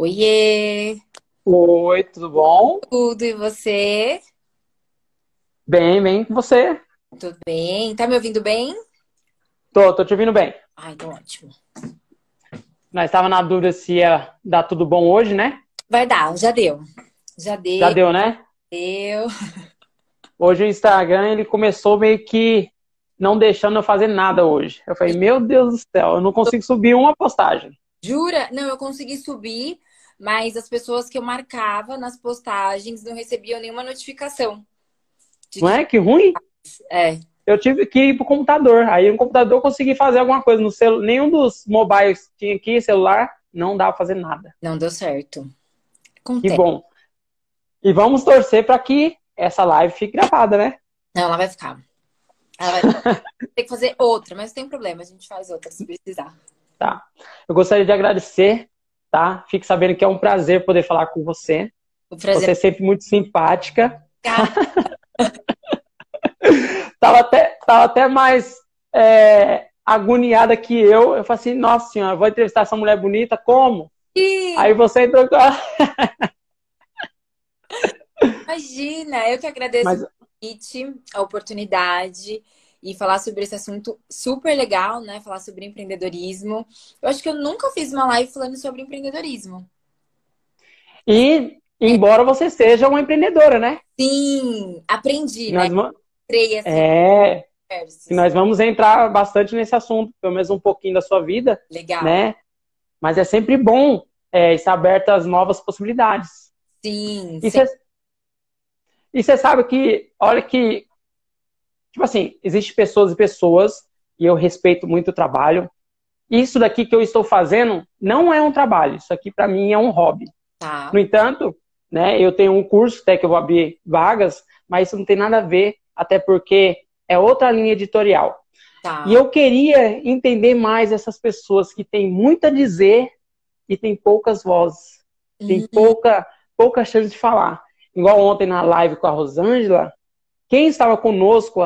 Oiê! Oi, tudo bom? Tudo e você? Bem, bem com você. Tudo bem? Tá me ouvindo bem? Tô, tô te ouvindo bem. Ai, então ótimo. Nós estava na dúvida se ia dar tudo bom hoje, né? Vai dar, já deu. Já deu. Já deu, né? Deu. Hoje o Instagram, ele começou meio que não deixando eu fazer nada hoje. Eu falei, meu Deus do céu, eu não consigo subir uma postagem. Jura? Não, eu consegui subir, mas as pessoas que eu marcava nas postagens não recebiam nenhuma notificação. De Não é? Que ruim? É. Eu tive que ir pro computador. Aí no computador eu consegui fazer alguma coisa. No celu... Nenhum dos mobiles tinha aqui, celular, não dava pra fazer nada. Não deu certo. Que bom. E vamos torcer para que essa live fique gravada, né? Não, ela vai ficar. Ela vai Tem que fazer outra, mas não tem problema, a gente faz outra se precisar. Tá. Eu gostaria de agradecer, tá? Fique sabendo que é um prazer poder falar com você. Você é sempre muito simpática. Tava até, tava até mais é, agoniada que eu. Eu falei assim, nossa senhora, vou entrevistar essa mulher bonita, como? Ih, Aí você entrou. Imagina, eu que agradeço Mas, o convite, a oportunidade e falar sobre esse assunto super legal, né? Falar sobre empreendedorismo. Eu acho que eu nunca fiz uma live falando sobre empreendedorismo. e, embora você seja uma empreendedora, né? Sim, aprendi, né? Nós, va- Entrei assim, é, e nós vamos entrar bastante nesse assunto, pelo menos um pouquinho da sua vida, Legal. né? Mas é sempre bom é, estar aberto às novas possibilidades. Sim, e você sabe que, olha que, tipo assim, existem pessoas e pessoas, e eu respeito muito o trabalho. Isso daqui que eu estou fazendo não é um trabalho, isso aqui para mim é um hobby. Tá. No entanto, né, eu tenho um curso até que eu vou abrir vagas, mas isso não tem nada a ver, até porque é outra linha editorial. Tá. E eu queria entender mais essas pessoas que têm muito a dizer e têm poucas vozes, tem Uhum. pouca, pouca chance de falar. Igual ontem na live com a Rosângela, quem estava conosco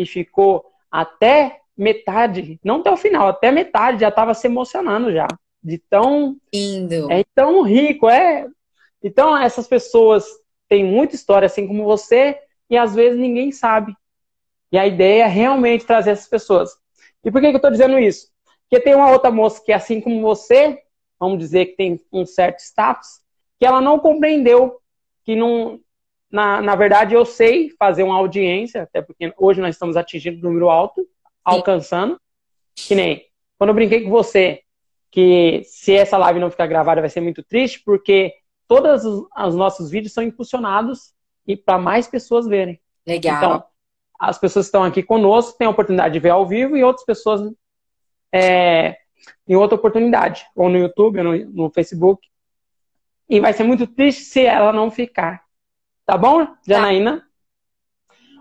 e ficou até metade, não até o final, até metade, já estava se emocionando já. De tão, Lindo. é tão rico, é. Então, essas pessoas têm muita história, assim como você, e às vezes ninguém sabe. E a ideia é realmente trazer essas pessoas. E por que, que eu estou dizendo isso? Porque tem uma outra moça que, assim como você, vamos dizer que tem um certo status, que ela não compreendeu que não. Na, na verdade, eu sei fazer uma audiência, até porque hoje nós estamos atingindo um número alto, alcançando. Que nem quando eu brinquei com você, que se essa live não ficar gravada vai ser muito triste, porque todos os, os nossos vídeos são impulsionados e para mais pessoas verem. Legal. Então, as pessoas que estão aqui conosco têm a oportunidade de ver ao vivo e outras pessoas é, em outra oportunidade, ou no YouTube, ou no, no Facebook. E vai ser muito triste se ela não ficar. Tá bom, Janaína?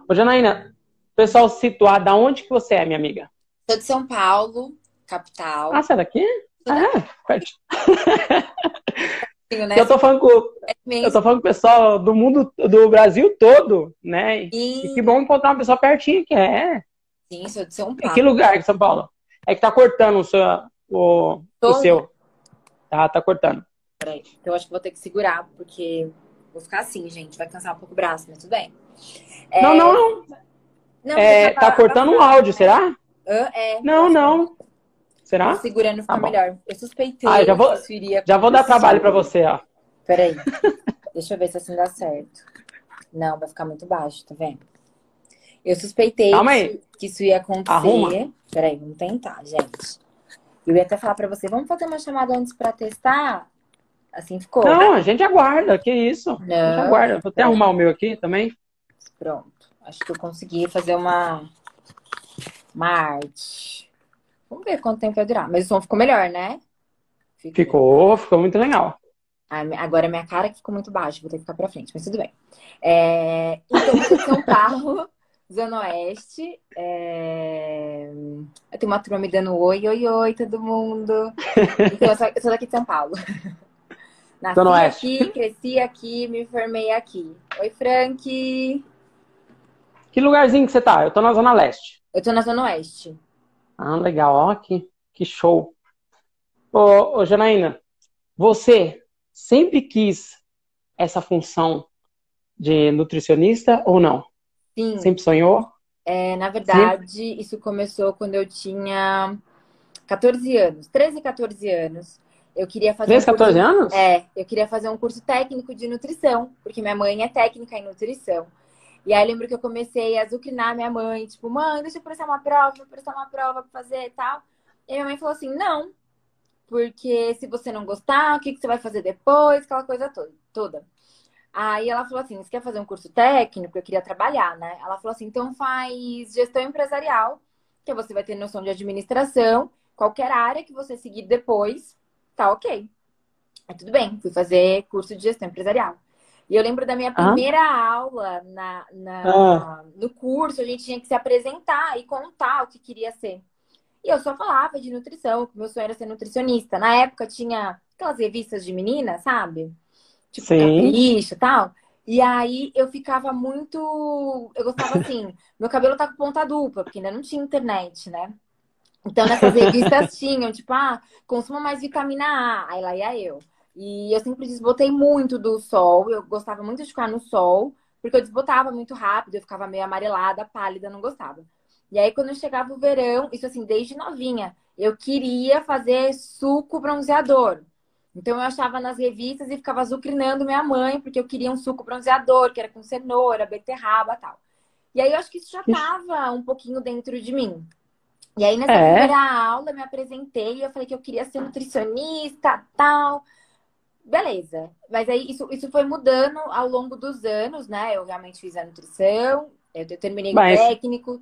Ô, Janaína, pessoal situar, da onde que você é, minha amiga? Sou de São Paulo, capital. Ah, você é daqui? Ah, é, pertinho. né? Eu tô falando com, É eu tô falando com o pessoal do mundo, do Brasil todo, né? E Sim, que bom encontrar uma pessoa pertinho que é. sim, sou de São Paulo. que lugar de São Paulo? É que tá cortando o seu. O, o seu. Tá, tá cortando. Peraí, então eu acho que vou ter que segurar, porque vou ficar assim, gente. Vai cansar um pouco o braço, mas tudo bem. É, Não, não, não. não, É, porque tá cortando o áudio, será? Hã? É. Não, não. Será? Segurando fica Tá melhor. Eu suspeitei Ah, já vou- Já vou dar trabalho pra você, ó. Peraí. Deixa eu ver se assim dá certo. Não, vai ficar muito baixo, tá vendo? Eu suspeitei que, que isso ia acontecer. Arruma. Peraí, vamos tentar, gente. Eu ia até falar pra você, vamos fazer uma chamada antes pra testar? Assim ficou? Não, a gente aguarda, que isso. A gente Não. aguarda. Vou até arrumar o meu aqui também. Pronto. Acho que eu consegui fazer uma, uma arte. Vamos ver quanto tempo vai durar. Mas o som ficou melhor, né? Ficou, ficou muito legal. Agora minha cara que ficou muito baixa, vou ter que ficar pra frente, mas tudo bem. É, Então, São Paulo, Zona Oeste. é, Eu tenho uma turma me dando oi, oi, oi, todo mundo. Então, eu sou daqui de São Paulo. Nasci Zona Oeste. aqui, cresci aqui, me formei aqui. Oi, Frank. Que lugarzinho que você tá? Eu tô na Zona Leste. Eu tô na Zona Oeste. Ah, legal. Ó, que, que show. Ô, ô, Janaína, você sempre quis essa função de nutricionista ou não? Sim. Sempre sonhou? É, na verdade, Sim. isso começou quando eu tinha 14 anos, 13, 14 anos. Eu queria fazer 13, um curso... 14 anos? É, eu queria fazer um curso técnico de nutrição, porque minha mãe é técnica em nutrição. E aí eu lembro que eu comecei a azucrinar minha mãe, tipo, mãe, deixa eu prestar uma prova, vou prestar uma prova pra fazer e tal. E minha mãe falou assim, não, porque se você não gostar, o que, que você vai fazer depois? Aquela coisa toda. toda. Aí ela falou assim: você quer fazer um curso técnico? Eu queria trabalhar, né? Ela falou assim: então faz gestão empresarial, que você vai ter noção de administração, qualquer área que você seguir depois, tá ok. Aí tudo bem, fui fazer curso de gestão empresarial. E eu lembro da minha primeira ah. aula na, na ah. no curso, a gente tinha que se apresentar e contar o que queria ser. E eu só falava de nutrição, que meu sonho era ser nutricionista. Na época tinha aquelas revistas de meninas, sabe? Tipo, capricho e tal. E aí eu ficava muito. Eu gostava assim, meu cabelo tá com ponta dupla, porque ainda não tinha internet, né? Então nessas revistas tinham, tipo, ah, consuma mais vitamina A. Aí lá ia eu. E eu sempre desbotei muito do sol. Eu gostava muito de ficar no sol, porque eu desbotava muito rápido, eu ficava meio amarelada, pálida, não gostava. E aí, quando chegava o verão, isso assim, desde novinha, eu queria fazer suco bronzeador. Então, eu achava nas revistas e ficava azucrinando minha mãe, porque eu queria um suco bronzeador, que era com cenoura, beterraba tal. E aí, eu acho que isso já estava um pouquinho dentro de mim. E aí, nessa é. primeira aula, eu me apresentei e eu falei que eu queria ser nutricionista, tal. Beleza. Mas aí, isso, isso foi mudando ao longo dos anos, né? Eu realmente fiz a nutrição, eu terminei Mas... técnico,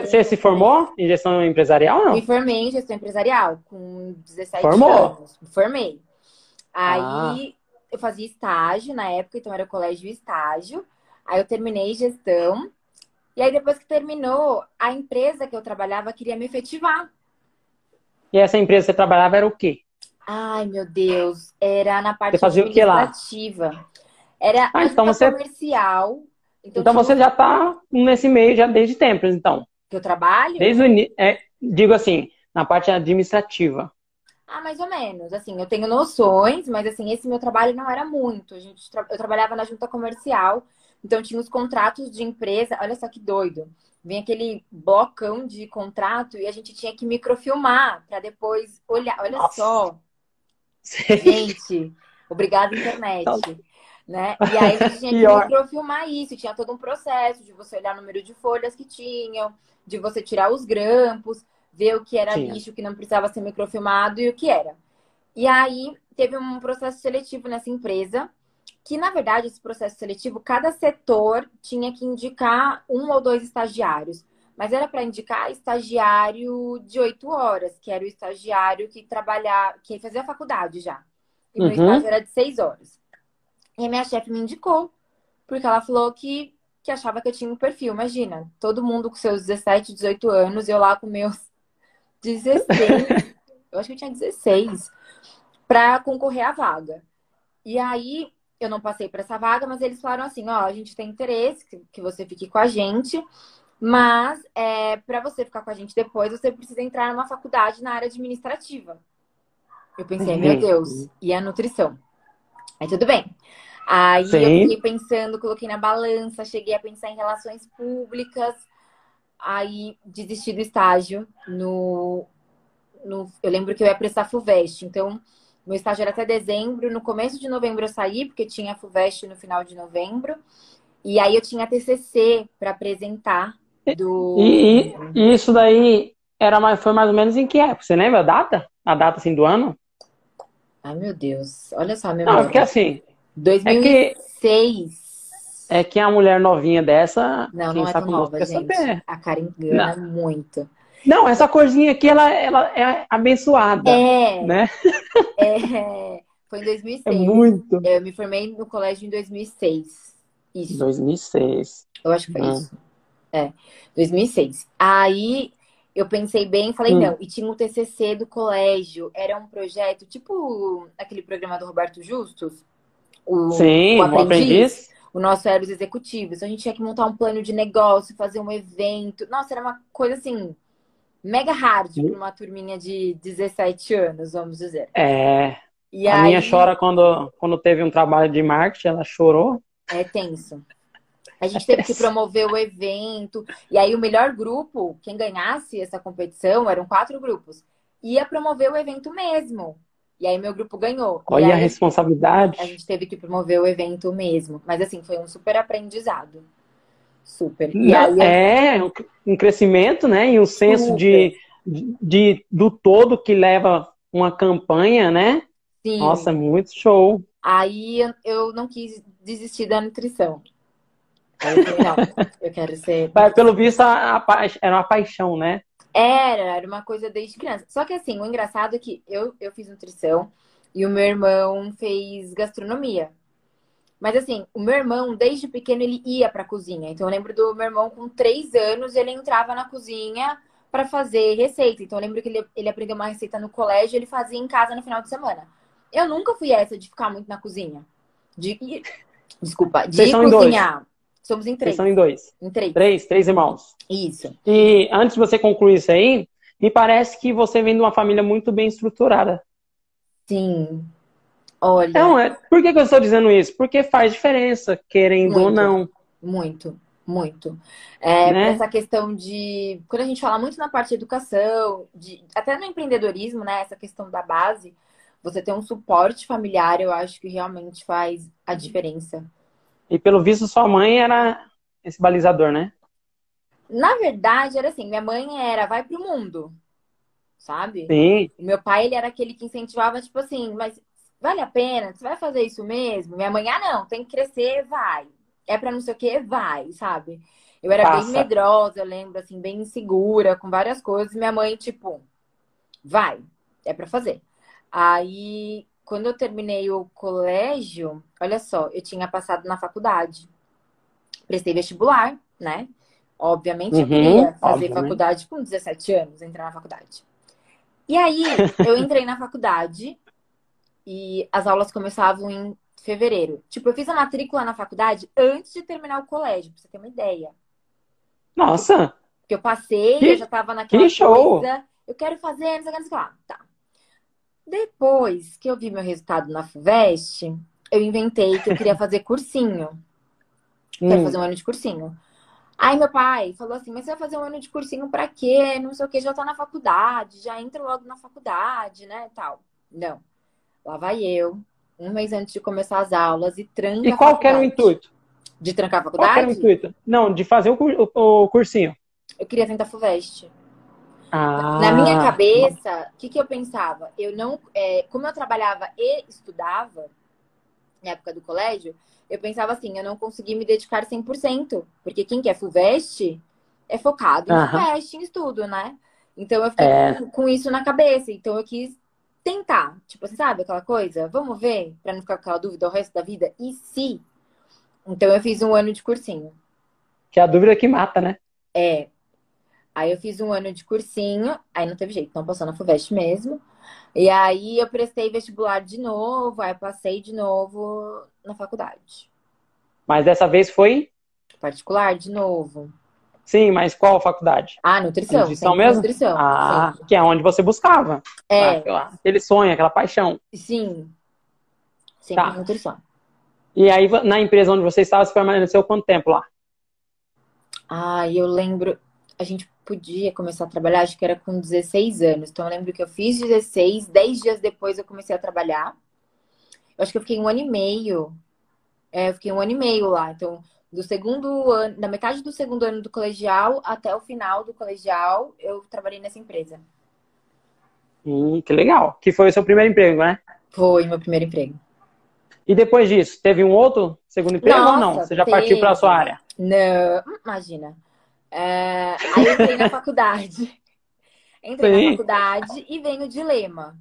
você se formou em gestão empresarial não? Me formei em gestão empresarial com 17 Formou. anos. Me formei. Aí ah. eu fazia estágio na época, então era colégio estágio. Aí eu terminei gestão. E aí depois que terminou, a empresa que eu trabalhava queria me efetivar. E essa empresa que você trabalhava era o quê? Ai, meu Deus. Era na parte você fazia administrativa. O que lá? Era ah, então você... comercial então, então você já está nesse meio já desde tempos, então. Que eu trabalho? Desde o início, é, digo assim, na parte administrativa. Ah, mais ou menos. Assim, eu tenho noções, mas assim, esse meu trabalho não era muito. A gente, eu trabalhava na junta comercial, então tinha os contratos de empresa. Olha só que doido. Vem aquele blocão de contrato e a gente tinha que microfilmar para depois olhar. Olha Nossa. só. Sim. Gente, obrigada, internet né? E aí a gente tinha que microfilmar isso, tinha todo um processo de você olhar o número de folhas que tinham, de você tirar os grampos, ver o que era tinha. lixo que não precisava ser microfilmado e o que era. E aí teve um processo seletivo nessa empresa, que na verdade esse processo seletivo, cada setor tinha que indicar um ou dois estagiários. Mas era para indicar estagiário de oito horas, que era o estagiário que trabalhava, que fazia a faculdade já. E uhum. meu estágio era de seis horas. E a minha chefe me indicou, porque ela falou que, que achava que eu tinha um perfil. Imagina, todo mundo com seus 17, 18 anos, eu lá com meus 16, eu acho que eu tinha 16, para concorrer à vaga. E aí eu não passei para essa vaga, mas eles falaram assim: ó, a gente tem interesse que você fique com a gente, mas é, para você ficar com a gente depois, você precisa entrar numa faculdade na área administrativa. Eu pensei, meu Deus, e a nutrição? Aí tudo bem. Aí Sim. eu fiquei pensando, coloquei na balança, cheguei a pensar em relações públicas, aí desisti do estágio no, no eu lembro que eu ia prestar FUVEST, então meu estágio era até dezembro, no começo de novembro eu saí, porque tinha FUVEST no final de novembro, e aí eu tinha TCC para apresentar do... E, e, e, isso daí era mais, foi mais ou menos em que época? Você lembra a data? A data assim do ano? Ai, meu Deus. Olha só, meu Não, porque assim, 2006. É que, é que a mulher novinha dessa. Não, não é tão nova, gente. Saber. A cara engana não. muito. Não, essa corzinha aqui, ela, ela é abençoada. É. Né? É. Foi em 2006. É muito. Eu me formei no colégio em 2006. Isso. 2006. Eu acho que foi hum. isso. É, 2006. Aí eu pensei bem e falei, hum. não. E tinha o TCC do colégio. Era um projeto, tipo aquele programa do Roberto Justus o, Sim, o aprendiz, o aprendiz. O nosso era os executivos. A gente tinha que montar um plano de negócio, fazer um evento. Nossa, era uma coisa assim, mega hard para uma turminha de 17 anos, vamos dizer. É. E a aí, minha chora quando, quando teve um trabalho de marketing, ela chorou. É tenso. A gente teve que promover o evento. E aí, o melhor grupo, quem ganhasse essa competição, eram quatro grupos, ia promover o evento mesmo. E aí, meu grupo ganhou. Olha a responsabilidade. a gente teve que promover o evento mesmo. Mas, assim, foi um super aprendizado. Super. E Não, aí, É, um- crescimento, né? E um senso de, de, de- do todo que leva uma campanha, né? sim. Nossa, muito show. Aí eu- não quis desistir da nutrição. Aí eu falei, não, eu quero ser. Mas, Pelo visto, a, a era uma paixão, né? Era, era uma coisa desde criança. Só que assim, o engraçado é que eu, eu fiz nutrição e o meu irmão fez gastronomia. Mas assim, o meu irmão, desde pequeno, ele ia pra cozinha. Então eu lembro do meu irmão com três anos, ele entrava na cozinha pra fazer receita. Então eu lembro que ele, ele aprendeu uma receita no colégio, ele fazia em casa no final de semana. Eu nunca fui essa de ficar muito na cozinha. De, desculpa, de Vocês em dois? cozinhar. Somos em Vocês três. são em dois. Em três. Três, três irmãos. Isso. E antes de você concluir isso aí, me parece que você vem de uma família muito bem estruturada. Sim. Olha. Então, é, por que, que eu estou dizendo isso? Porque faz diferença, querendo ou Muito. não. Muito, muito. É, Né? Essa questão de. Quando a gente fala muito na parte de educação, de, até no empreendedorismo, né? Essa questão da base, você ter um suporte familiar, eu acho que realmente faz a diferença. E pelo visto, sua mãe era esse balizador, né? Na verdade, era assim: minha mãe era, vai pro mundo, sabe? Sim. O meu pai, ele era aquele que incentivava, tipo assim, mas vale a pena? Você vai fazer isso mesmo? Minha mãe, ah, não, tem que crescer, vai. É pra não sei o que, vai, sabe? Eu era bem Passa. medrosa, eu lembro, assim, bem insegura com várias coisas. Minha mãe, tipo, vai, é pra fazer. Aí, quando eu terminei o colégio, olha só, eu tinha passado na faculdade. Prestei vestibular, né? Obviamente, eu Uhum, queria fazer obviamente. faculdade com 17 anos, entrar na faculdade. E aí, eu entrei na faculdade e as aulas começavam em fevereiro. Tipo, eu fiz a matrícula na faculdade antes de terminar o colégio, pra você ter uma ideia. Nossa, Porque eu passei, Que- eu já tava naquela que show! coisa. Eu quero fazer, não sei o que, não sei o que lá. Tá. Depois que eu vi meu resultado na FUVEST, eu inventei que eu queria fazer cursinho. Quero Hum, fazer um ano de cursinho. Aí meu pai falou assim, mas você vai fazer um ano de cursinho pra quê? Não sei o que, já tá na faculdade, já entra logo na faculdade, né, tal. Não. Lá vai eu, um mês antes de começar as aulas e tranca E qual que era o faculdade. intuito? De trancar a Qual que era o faculdade? intuito? Não, de fazer o, o- o cursinho. Eu queria tentar FUVEST. Ah, Na minha cabeça, o que, que eu pensava? Eu não. é, como eu trabalhava e estudava, na época do colégio, eu pensava assim, eu não consegui me dedicar 100%. Porque quem quer FUVEST é focado em Aham. FUVEST, em estudo, né? Então eu fiquei É. com, com isso na cabeça. Então eu quis tentar. Tipo, você sabe aquela coisa? Vamos ver, pra não ficar com aquela dúvida o resto da vida. E se? Então eu fiz um ano de cursinho. Que é a dúvida que mata, né? É. Aí eu fiz um ano de cursinho, aí não teve jeito, não passou na FUVEST mesmo. E aí eu prestei vestibular de novo, aí passei de novo na faculdade. Mas dessa vez foi? Particular de novo. Sim, mas qual faculdade? Ah, nutrição. Nutrição sempre mesmo? Nutrição. Ah, sempre. que é onde você buscava. É, Aquela- Aquele sonho, aquela paixão. sim. Sempre Tá. nutrição. E aí, na empresa onde você estava, você permaneceu quanto tempo lá? Ah, eu lembro, a gente podia começar a trabalhar, acho que era com 16 anos. Então eu lembro que eu fiz 16, 10 dias depois eu comecei a trabalhar. Eu acho que eu fiquei um ano e meio. É, eu fiquei um ano e meio lá. Então, do segundo ano, da metade do segundo ano do colegial até o final do colegial, eu trabalhei nessa empresa. Hum, que legal. Que foi o seu primeiro emprego, né? Foi meu primeiro emprego. E depois disso, teve um outro segundo emprego ou não? Nossa, Você já partiu para a sua área? Não, imagina. É, aí eu entrei na faculdade. Entrei Sim. na faculdade e vem o dilema.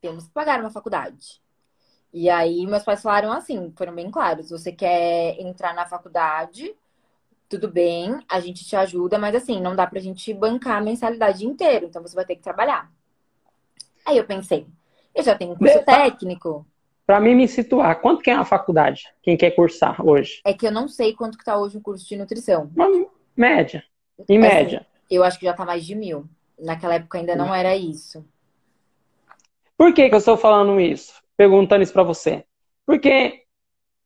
Temos que pagar uma faculdade. E aí meus pais falaram assim, foram bem claros. Você quer entrar na faculdade, tudo bem, a gente te ajuda, mas assim, não dá pra gente bancar a mensalidade inteira, então você vai ter que trabalhar. Aí eu pensei, eu já tenho um curso Depa- técnico, Para mim me situar, quanto que é uma faculdade? Quem quer cursar hoje? é que eu não sei quanto que tá hoje o curso de nutrição. Uma média. Em Assim, média. Eu acho que já tá mais de mil. Naquela época ainda não era isso. Por que, que eu estou falando isso? Perguntando isso para você? Porque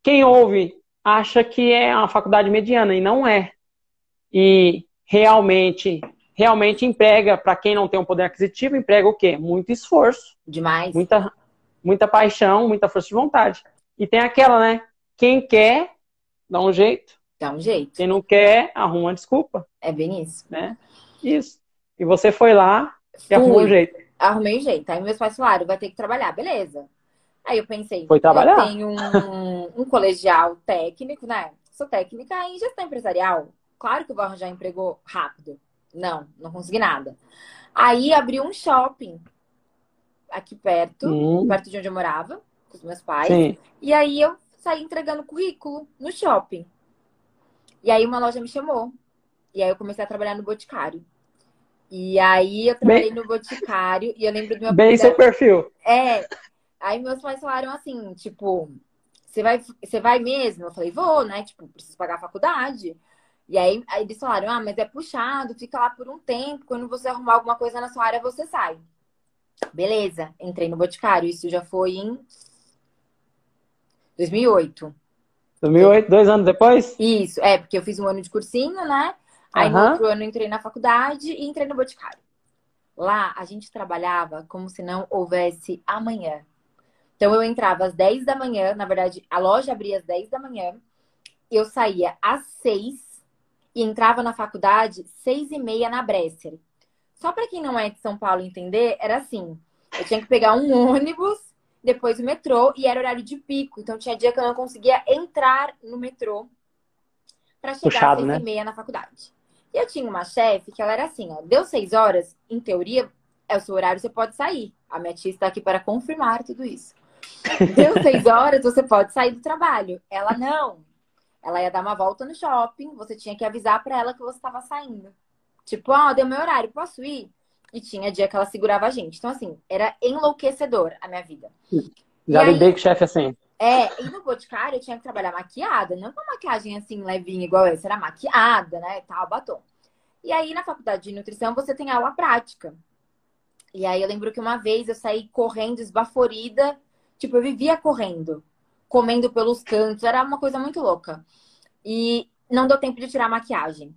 quem ouve acha que é uma faculdade mediana e não é. E realmente, realmente emprega, para quem não tem um poder aquisitivo, emprega o quê? Muito esforço. Demais. Muita, muita paixão, muita força de vontade. E tem aquela, né? Quem quer, dá um jeito. Dá um jeito. Quem não quer, arruma uma desculpa. É bem isso. Né? Isso. E você foi lá e arrumou um jeito. Arrumei um jeito. Aí meus pais falaram, vai ter que trabalhar. Beleza. Aí eu pensei, Foi trabalhar. eu tenho um, um colegial técnico, né? Sou técnica em gestão empresarial. Claro que eu vou arranjar emprego rápido. Não, não consegui nada. Aí abri um shopping aqui perto, hum. perto de onde eu morava, com os meus pais. Sim. E aí eu saí entregando currículo no shopping. E aí uma loja me chamou. E aí eu comecei a trabalhar no Boticário. E aí eu trabalhei bem... no Boticário e eu lembro do meu Bem seu perfil. É. Aí meus pais falaram assim, tipo, você vai, você vai mesmo? Eu falei, vou, né? Tipo, preciso pagar a faculdade. E aí, aí eles falaram, ah, mas é puxado, fica lá por um tempo, quando você arrumar alguma coisa na sua área, você sai. Beleza, entrei no Boticário, isso já foi em 2008. 2008, dois anos depois? Isso, é, porque eu fiz um ano de cursinho, né? Aí uhum. no outro ano entrei na faculdade e entrei no Boticário. Lá a gente trabalhava como se não houvesse amanhã. Então eu entrava às 10 da manhã, na verdade, a loja abria às 10 da manhã, eu saía às 6 e entrava na faculdade 6 e meia na Bresser. Só para quem não é de São Paulo entender, era assim: eu tinha que pegar um ônibus, depois o metrô, e era horário de pico. Então tinha dia que eu não conseguia entrar no metrô para chegar Puxado, às 6 né? e meia na faculdade. E eu tinha uma chefe que ela era assim: ó, deu 6 horas, em teoria, é o seu horário, você pode sair. A minha tia está aqui para confirmar tudo isso. Deu seis horas, você pode sair do trabalho. Ela não. Ela ia dar uma volta no shopping, você tinha que avisar para ela que você estava saindo. Tipo, ó, oh, deu meu horário, posso ir? E tinha dia que ela segurava a gente. Então, assim, era enlouquecedor a minha vida. Já lidei com chefe assim. É, e no Boticário eu tinha que trabalhar maquiada, não com uma maquiagem assim levinha igual essa, era maquiada, né, tal, batom. E aí na faculdade de nutrição você tem aula prática. E aí eu lembro que uma vez eu saí correndo esbaforida Tipo, eu vivia correndo, comendo pelos cantos, era uma coisa muito louca. E não deu tempo de tirar a maquiagem.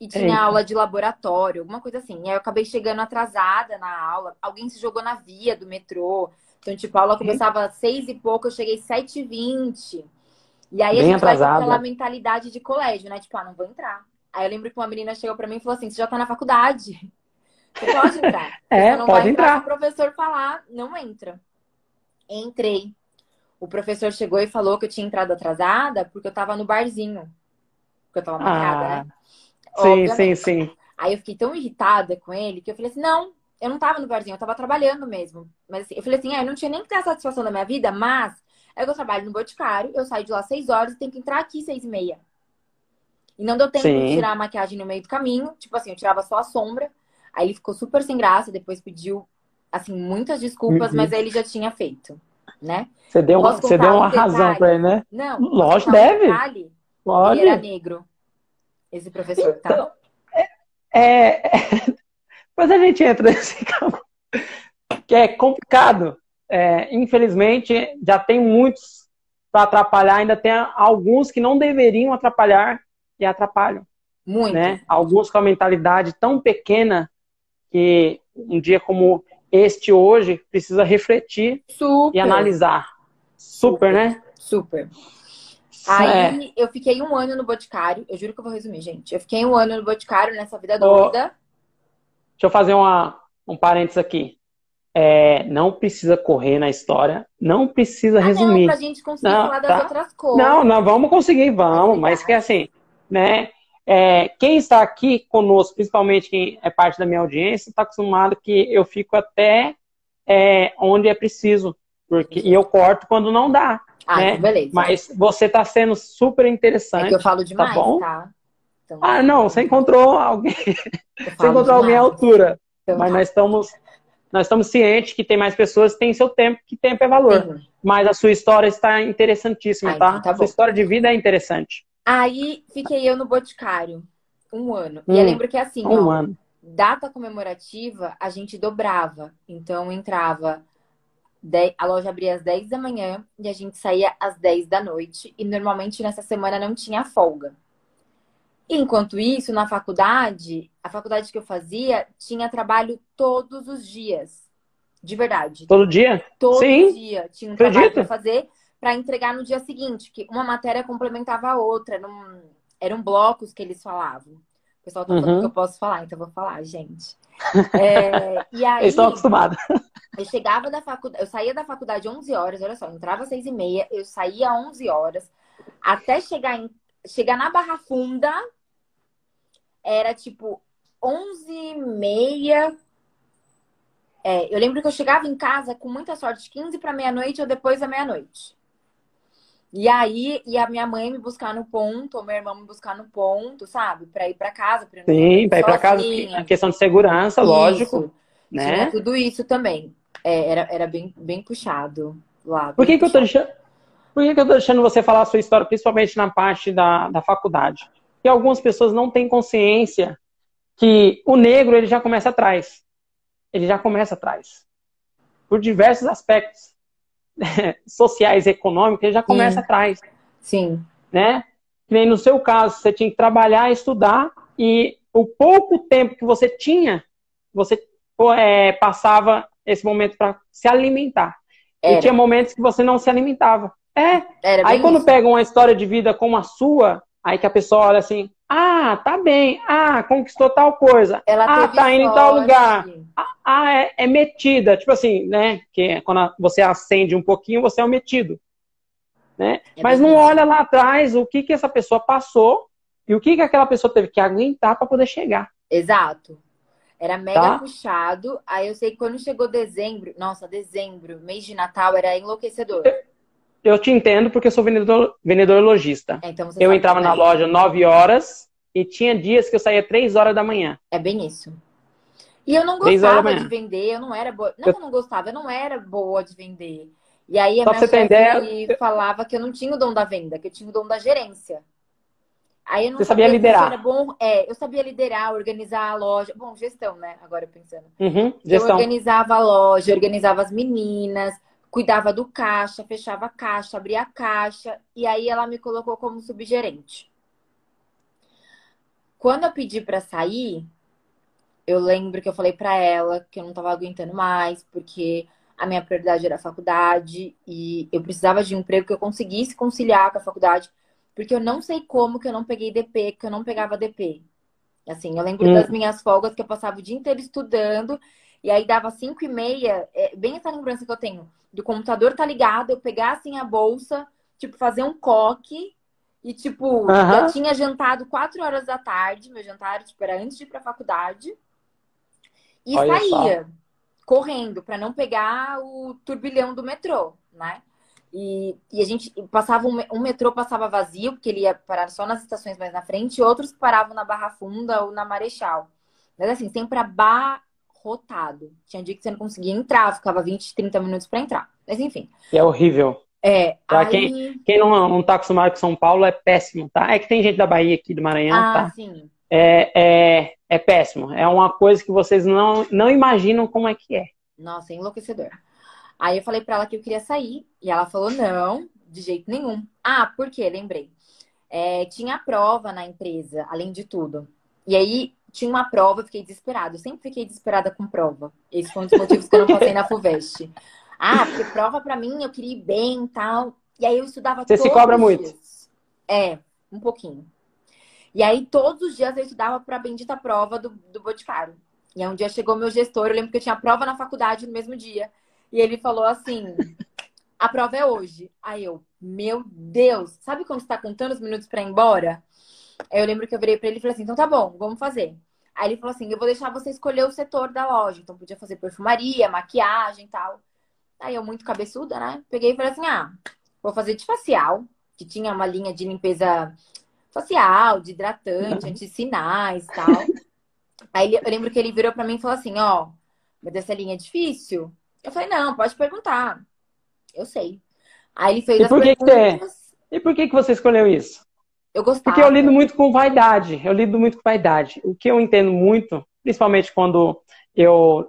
E tinha Eita. aula de laboratório, alguma coisa assim. E aí eu acabei chegando atrasada na aula. Alguém se jogou na via do metrô. Então, tipo, a aula começava às seis e pouco, eu cheguei às sete e vinte. E aí Bem a gente atrasada. vai aquela mentalidade de colégio, né? Tipo, ah, não vou entrar. Aí eu lembro que uma menina chegou pra mim e falou assim: você já tá na faculdade. Você pode entrar. É, você não pode vai entrar. entrar. Se o professor falar, não entra. Entrei. O professor chegou e falou que eu tinha entrado atrasada porque eu tava no barzinho. Porque eu tava marcada, ah, né? Sim, Obviamente. sim, sim. Aí eu fiquei tão irritada com ele que eu falei assim: não, eu não tava no barzinho, eu tava trabalhando mesmo. Mas assim, eu falei assim: ah, eu não tinha nem que ter a satisfação da minha vida, mas é que eu trabalho no Boticário, eu saio de lá seis horas e tenho que entrar aqui seis e meia. E não deu tempo sim. de tirar a maquiagem no meio do caminho. Tipo assim, eu tirava só a sombra. Aí ele ficou super sem graça, depois pediu assim, muitas desculpas, uhum. mas ele já tinha feito, né? Você deu, uma, você deu uma um razão para ele, né? Não. Lógico, deve. Um Pode. Ele era negro, esse professor, tá? então, tá? É, é... Mas a gente entra nesse campo que é complicado. É, infelizmente, já tem muitos para atrapalhar, ainda tem alguns que não deveriam atrapalhar e atrapalham. Muito. Né? Alguns com a mentalidade tão pequena que um dia como este hoje precisa refletir Super. e analisar. Super, Super. né? Super. Aí é. eu fiquei um ano no Boticário. Eu juro que eu vou resumir, gente. Eu fiquei um ano no Boticário nessa vida doida. Deixa eu fazer uma, um parênteses aqui. É, não precisa correr na história, não precisa ah, resumir. Não, pra gente conseguir não, falar das tá. outras coisas. Não, não, vamos conseguir, vamos, mas que assim, né? É, quem está aqui conosco, principalmente quem é parte da minha audiência, está acostumado que eu fico até é, onde é preciso, porque e eu corto quando não dá. Ah, né? então beleza. Mas você está sendo super interessante. É que eu falo demais, tá? Bom? tá? Então, ah, não, você encontrou alguém. você encontrou alguém à altura. Então, mas tá. nós estamos, nós estamos cientes que tem mais pessoas que têm seu tempo, que tempo é valor. Sim. Mas a sua história está interessantíssima, ah, tá? Então tá a sua história de vida é interessante. Aí fiquei eu no Boticário um ano. Hum, e eu hum, lembro que assim, um ó, ano. data comemorativa a gente dobrava. Então entrava a loja abria às 10 da manhã e a gente saía às 10 da noite. E normalmente nessa semana não tinha folga. Enquanto isso, na faculdade, a faculdade que eu fazia tinha trabalho todos os dias. De verdade. Todo dia? Todo Sim. dia tinha um trabalho para fazer para entregar no dia seguinte, que uma matéria complementava a outra. Num... Eram blocos que eles falavam. O pessoal tá falando uhum. que eu posso falar, então eu vou falar, gente. É, e aí, Eles estão acostumados. Eu chegava da faculdade, eu saía da faculdade 11 horas, olha só, eu entrava às 6 e meia, eu saía às 11 horas, até chegar, em, chegar na Barra Funda, era tipo 11 e meia. É, eu lembro que eu chegava em casa com muita sorte, 15 para meia-noite ou depois da meia-noite. E aí, e a minha mãe me buscar no ponto, ou meu irmão me buscar no ponto, sabe? Pra ir pra casa. Pra Sim, pra ir pra casa, a questão de segurança, isso. lógico. Né? Tinha tudo isso também. É, era, era bem, bem puxado lá. Por que, que eu tô deixando. Por que, que eu tô deixando você falar a sua história, principalmente na parte da, da faculdade? Porque algumas pessoas não têm consciência que o negro ele já começa atrás. Ele já começa atrás. Por diversos aspectos. sociais e econômicos, ele já começa Sim. atrás. Sim. Né? Que nem no seu caso, você tinha que trabalhar, estudar, e o pouco tempo que você tinha, você é, passava esse momento para se alimentar. Era. E tinha momentos que você não se alimentava. É. Aí quando isso. pega uma história de vida como a sua, aí que a pessoa olha assim, ah, tá bem. Ah, conquistou tal coisa. Ela ah, tá indo em tal lugar. Ah, ah, é, é, metida. Tipo assim, né? Que quando você acende um pouquinho, você é o metido. Né? É Mas não olha lá atrás o que, que essa pessoa passou e o que, que aquela pessoa teve que aguentar para poder chegar. Exato. Era mega tá? puxado. Aí eu sei que quando chegou dezembro, nossa, dezembro, mês de Natal, era enlouquecedor. Eu, eu te entendo porque eu sou vendedor, vendedor lojista. É, então eu entrava na loja 9 horas e tinha dias que eu saía 3 horas da manhã. É bem isso. E eu não gostava de vender, eu não era boa. Não, eu não gostava, eu não era boa de vender. E aí a Só minha chefe ideia... falava que eu não tinha o dom da venda, que eu tinha o dom da gerência. Aí eu não Você sabia, sabia liderar. Era bom, é, eu sabia liderar, organizar a loja. Bom, gestão, né? Agora pensando. Uhum. Eu organizava a loja, organizava as meninas, cuidava do caixa, fechava a caixa, abria a caixa. E aí ela me colocou como subgerente. Quando eu pedi para sair, eu lembro que eu falei para ela que eu não tava aguentando mais, porque a minha prioridade era a faculdade e eu precisava de um emprego que eu conseguisse conciliar com a faculdade porque eu não sei como que eu não peguei DP, que eu não pegava DP. Assim, eu lembro hum. das minhas folgas que eu passava o dia inteiro estudando, e aí dava cinco e meia, é, bem essa lembrança que eu tenho, do computador tá ligado, eu pegar assim a bolsa, tipo, fazer um coque, e tipo, uh eu tinha jantado quatro horas da tarde, meu jantar, tipo, era antes de ir pra faculdade, e Olha saía, só. correndo, para não pegar o turbilhão do metrô, né? E, e a gente passava um, um, metrô passava vazio, porque ele ia parar só nas estações mais na frente, e outros paravam na Barra Funda ou na Marechal. Mas assim, sempre abarrotado. Tinha dia que você não conseguia entrar, ficava 20, 30 minutos para entrar. Mas enfim. É horrível. É. Pra aí... quem, quem não, não tá acostumado com São Paulo, é péssimo, tá? É que tem gente da Bahia aqui, do Maranhão, ah, tá? Sim. É, é, é péssimo. É uma coisa que vocês não, não imaginam como é que é. Nossa, é enlouquecedor. Aí eu falei para ela que eu queria sair e ela falou não, de jeito nenhum. Ah, por quê? Lembrei. É, tinha prova na empresa, além de tudo. E aí tinha uma prova, eu fiquei desesperada. Eu sempre fiquei desesperada com prova. Esse foi um dos motivos que eu não passei na FUVEST. Ah, porque prova para mim eu queria ir bem e tal. E aí eu estudava Você se cobra muito? É, um pouquinho. E aí todos os dias eu estudava para a bendita prova do, do Boticário. E aí um dia chegou meu gestor, eu lembro que eu tinha prova na faculdade no mesmo dia. E ele falou assim: a prova é hoje. Aí eu, meu Deus, sabe quando você tá contando os minutos para ir embora? Aí eu lembro que eu virei para ele e falei assim: então tá bom, vamos fazer. Aí ele falou assim: eu vou deixar você escolher o setor da loja. Então podia fazer perfumaria, maquiagem e tal. Aí eu, muito cabeçuda, né? Peguei e falei assim: ah, vou fazer de facial, que tinha uma linha de limpeza facial, de hidratante, uhum. anti-sinais e tal. Aí eu lembro que ele virou para mim e falou assim: ó, mas essa linha é difícil? Eu falei, não, pode perguntar. Eu sei. Aí ele fez e por que perguntas. Que e por que, que você escolheu isso? Eu gostava. Porque eu lido muito com vaidade. Eu lido muito com vaidade. O que eu entendo muito, principalmente quando eu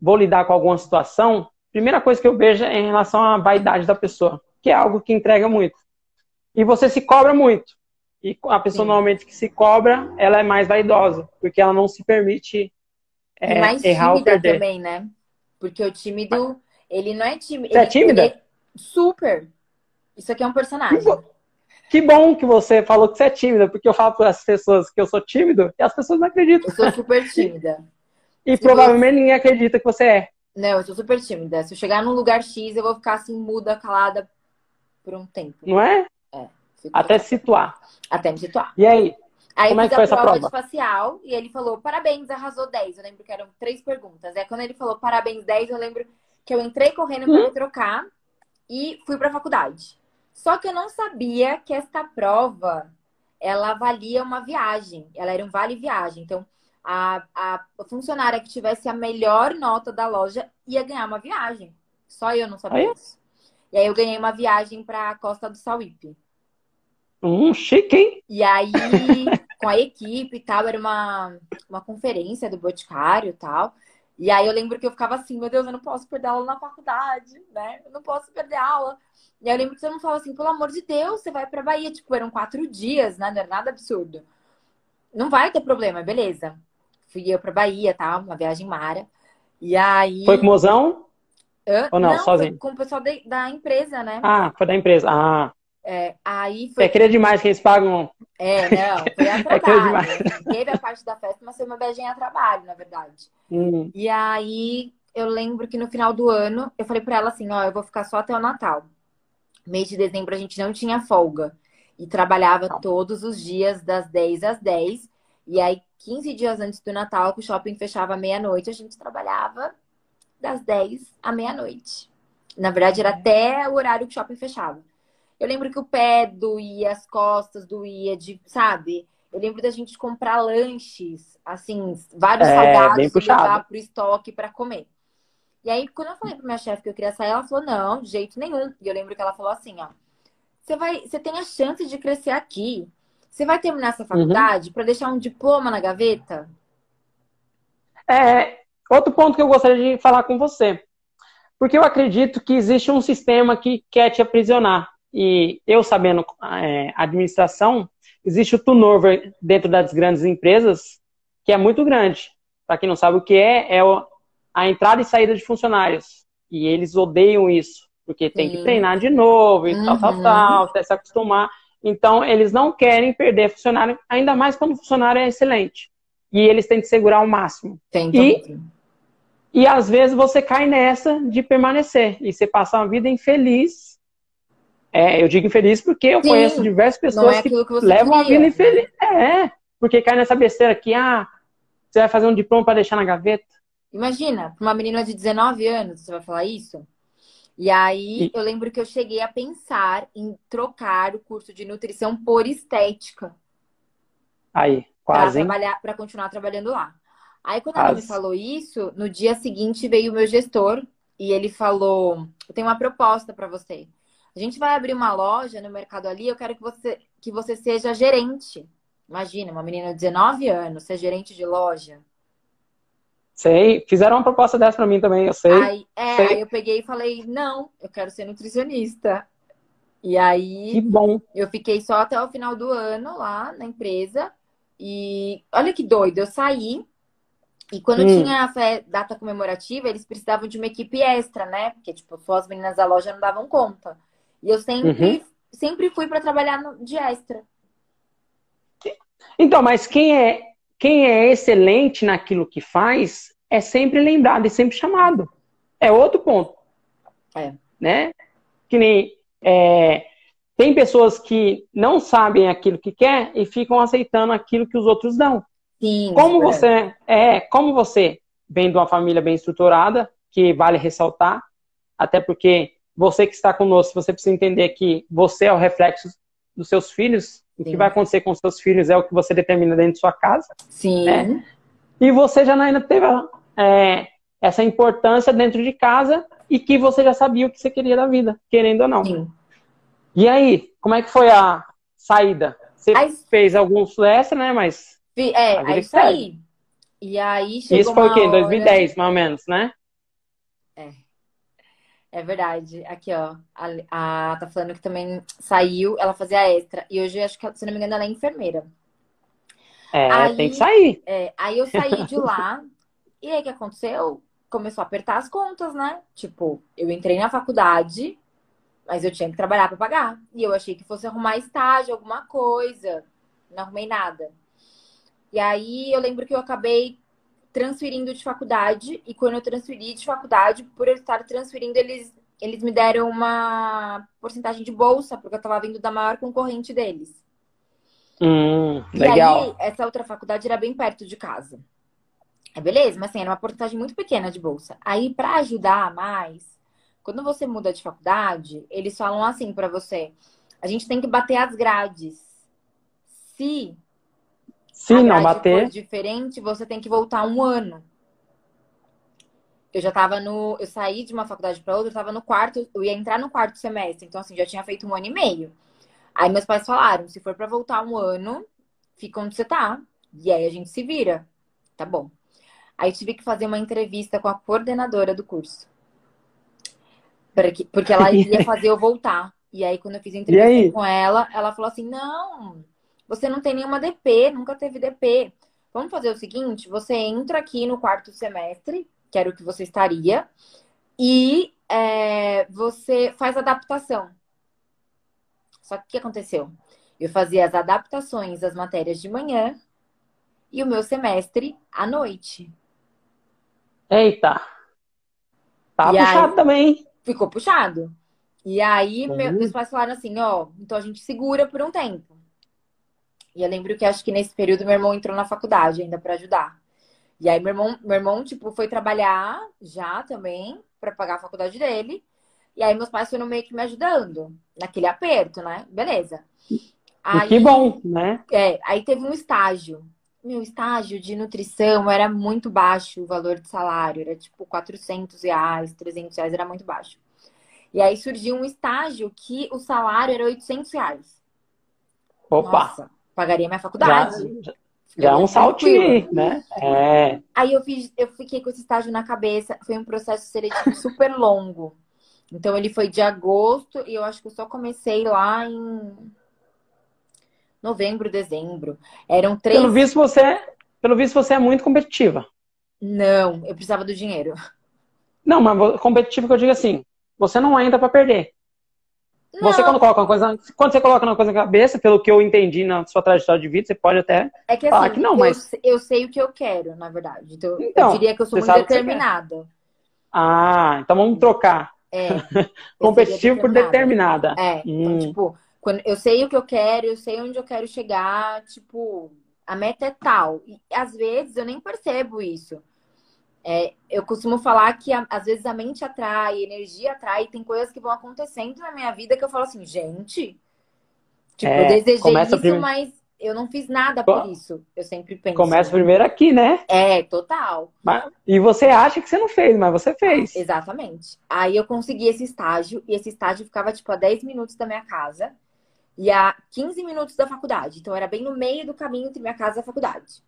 vou lidar com alguma situação, primeira coisa que eu vejo é em relação à vaidade da pessoa, que é algo que entrega muito. E você se cobra muito. E a pessoa Sim. normalmente que se cobra, ela é mais vaidosa, porque ela não se permite é, mais errar ou perder. também, né? Porque o tímido, ele não é tímido. Você é tímida? Ele... Super. Isso aqui é um personagem. Que bom que você falou que você é tímida, porque eu falo para as pessoas que eu sou tímido e as pessoas não acreditam. Eu sou super tímida. e Se provavelmente ninguém acredita que você é. Não, eu sou super tímida. Se eu chegar num lugar X, eu vou ficar assim, muda, calada por um tempo. Não é? É. Até se situar. Até me situar. E aí? Aí Como eu é fiz que foi a essa prova, prova? de facial e ele falou, parabéns, arrasou 10. Eu lembro que eram três perguntas. É quando ele falou parabéns 10, eu lembro que eu entrei correndo para hum? me trocar e fui para a faculdade. Só que eu não sabia que esta prova ela valia uma viagem. Ela era um vale viagem. Então, a, a funcionária que tivesse a melhor nota da loja ia ganhar uma viagem. Só eu não sabia Aí? isso. E aí eu ganhei uma viagem para a Costa do Sauípe. Hum, chique, hein? E aí, com a equipe e tal, era uma, uma conferência do Boticário e tal. E aí eu lembro que eu ficava assim, meu Deus, eu não posso perder aula na faculdade, né? Eu não posso perder aula. E aí eu lembro que todo mundo falava assim, pelo amor de Deus, você vai pra Bahia. Tipo, eram quatro dias, né? Não era nada absurdo. Não vai ter problema, beleza. Fui eu pra Bahia, tá? Uma viagem mara. E aí... Foi com o mozão? Hã? Ou não, não sozinho? com o pessoal de, da empresa, né? Ah, foi da empresa. Ah. É, aí foi... É querer demais que eles pagam. É, não, foi a trabalho. É Teve a parte da festa, mas foi uma viagem a trabalho, na verdade. Hum. E aí eu lembro que no final do ano eu falei pra ela assim: ó, eu vou ficar só até o Natal. Mês de dezembro a gente não tinha folga. E trabalhava não. todos os dias, das 10 às 10. E aí, 15 dias antes do Natal, que o shopping fechava meia-noite, a gente trabalhava das 10 à meia-noite. Na verdade, era até o horário que o shopping fechava. Eu lembro que o pé doía, as costas doía, de, sabe? Eu lembro da gente comprar lanches, assim, vários é, salgados e levar pro estoque para comer. E aí, quando eu falei pra minha chefe que eu queria sair, ela falou, não, de jeito nenhum. E eu lembro que ela falou assim, ó, você vai, você tem a chance de crescer aqui. Você vai terminar essa faculdade uhum. para deixar um diploma na gaveta? É, outro ponto que eu gostaria de falar com você. Porque eu acredito que existe um sistema que quer te aprisionar e eu sabendo é, administração, existe o turnover dentro das grandes empresas que é muito grande. Para quem não sabe o que é, é a entrada e saída de funcionários. E eles odeiam isso, porque tem que treinar de novo e uhum. tal, tal, tal, até se acostumar. Então, eles não querem perder funcionário, ainda mais quando o funcionário é excelente. E eles têm que segurar o máximo. Tem, e, e às vezes você cai nessa de permanecer. E você passa uma vida infeliz é, eu digo infeliz porque eu Sim, conheço diversas pessoas é que, que levam a vida infeliz. É, porque cai nessa besteira que, ah, você vai fazer um diploma para deixar na gaveta. Imagina, para uma menina de 19 anos, você vai falar isso? E aí, e... eu lembro que eu cheguei a pensar em trocar o curso de nutrição por estética. Aí, quase. Para continuar trabalhando lá. Aí, quando quase. ela me falou isso, no dia seguinte veio o meu gestor e ele falou: Eu tenho uma proposta para você. A gente vai abrir uma loja no Mercado Ali, eu quero que você, que você seja gerente. Imagina, uma menina de 19 anos ser gerente de loja. Sei, fizeram uma proposta dessa para mim também, eu sei. Aí, é, sei. aí eu peguei e falei, não, eu quero ser nutricionista. E aí. Que bom. Eu fiquei só até o final do ano lá na empresa. E olha que doido, eu saí. E quando hum. tinha a data comemorativa, eles precisavam de uma equipe extra, né? Porque, tipo, só as meninas da loja não davam conta. E eu sempre, uhum. sempre fui para trabalhar no, de extra. Então, mas quem é, quem é excelente naquilo que faz é sempre lembrado e sempre chamado. É outro ponto. É. Né? Que nem. É, tem pessoas que não sabem aquilo que quer e ficam aceitando aquilo que os outros dão. Sim, como é. você é, como você vem de uma família bem estruturada, que vale ressaltar, até porque você que está conosco, você precisa entender que você é o reflexo dos seus filhos. Sim. O que vai acontecer com os seus filhos é o que você determina dentro de sua casa. Sim. Né? E você já ainda teve é, essa importância dentro de casa e que você já sabia o que você queria da vida, querendo ou não. Sim. E aí, como é que foi a saída? Você aí... fez alguns extra, né? Mas. É, aí saí. E aí chegou Isso foi o quê? Em 2010, mais ou menos, né? É. Verdade. Aqui, ó. A, a tá falando que também saiu, ela fazia extra. E hoje, acho que, se não me engano, ela é enfermeira. É, aí, tem que sair. É, aí eu saí de lá. e aí o que aconteceu? Começou a apertar as contas, né? Tipo, eu entrei na faculdade, mas eu tinha que trabalhar para pagar. E eu achei que fosse arrumar estágio, alguma coisa. Não arrumei nada. E aí eu lembro que eu acabei transferindo de faculdade. E quando eu transferi de faculdade, por eu estar transferindo, eles, eles me deram uma porcentagem de bolsa, porque eu estava vindo da maior concorrente deles. Hum, legal. E aí, essa outra faculdade era bem perto de casa. É beleza, mas assim, era uma porcentagem muito pequena de bolsa. Aí, para ajudar mais, quando você muda de faculdade, eles falam assim para você: a gente tem que bater as grades. Se se não bater diferente, você tem que voltar um ano. Eu já tava no, eu saí de uma faculdade para outra, eu tava no quarto, eu ia entrar no quarto semestre, então assim, já tinha feito um ano e meio. Aí meus pais falaram: se for para voltar um ano, fica onde você tá. E aí a gente se vira. Tá bom. Aí tive que fazer uma entrevista com a coordenadora do curso. Porque ela ia fazer eu voltar. E aí, quando eu fiz a entrevista com ela, ela falou assim: não, você não tem nenhuma DP, nunca teve DP. Vamos fazer o seguinte: você entra aqui no quarto semestre, que era o que você estaria, e é, você faz adaptação. Só que o que aconteceu? Eu fazia as adaptações das matérias de manhã e o meu semestre à noite. Eita! Tá e puxado aí, também. Ficou puxado. E aí, uhum. meus pais falaram assim: ó, então a gente segura por um tempo. E eu lembro que acho que nesse período meu irmão entrou na faculdade ainda para ajudar. E aí, meu irmão, meu irmão, tipo, foi trabalhar já também para pagar a faculdade dele. E aí meus pais foram meio que me ajudando naquele aperto, né? Beleza. Aí, que bom, né? É, aí teve um estágio. Meu estágio de nutrição era muito baixo o valor de salário, era tipo 400 reais, 300 reais, era muito baixo. E aí surgiu um estágio que o salário era 800 reais. Opa! Nossa, pagaria minha faculdade. Já, já é um saltinho, né? É. Aí eu, fiz, eu fiquei com esse estágio na cabeça. Foi um processo seletivo super longo. Então ele foi de agosto e eu acho que eu só comecei lá em novembro, dezembro. Eram três. Pelo visto você, pelo visto você é muito competitiva. Não, eu precisava do dinheiro. Não, mas competitivo que eu digo assim, você não entra para perder. Não. Você quando coloca uma coisa, quando você coloca uma coisa na cabeça, pelo que eu entendi na sua trajetória de vida, você pode até é que, assim, falar que não, mas eu, eu sei o que eu quero, na verdade. Então, então eu diria que eu sou muito determinada. Ah, então vamos trocar. É. Competitivo por determinada. É. Então, hum. tipo, quando eu sei o que eu quero, eu sei onde eu quero chegar, tipo, a meta é tal. E às vezes eu nem percebo isso. É, eu costumo falar que às vezes a mente atrai, a energia atrai, tem coisas que vão acontecendo na minha vida que eu falo assim, gente, tipo, é, eu desejei isso, mas eu não fiz nada por isso. Eu sempre penso. Começa primeiro aqui, né? É, total. E você acha que você não fez, mas você fez. Exatamente. Aí eu consegui esse estágio, e esse estágio ficava, tipo, a 10 minutos da minha casa e a 15 minutos da faculdade. Então era bem no meio do caminho entre minha casa e a faculdade.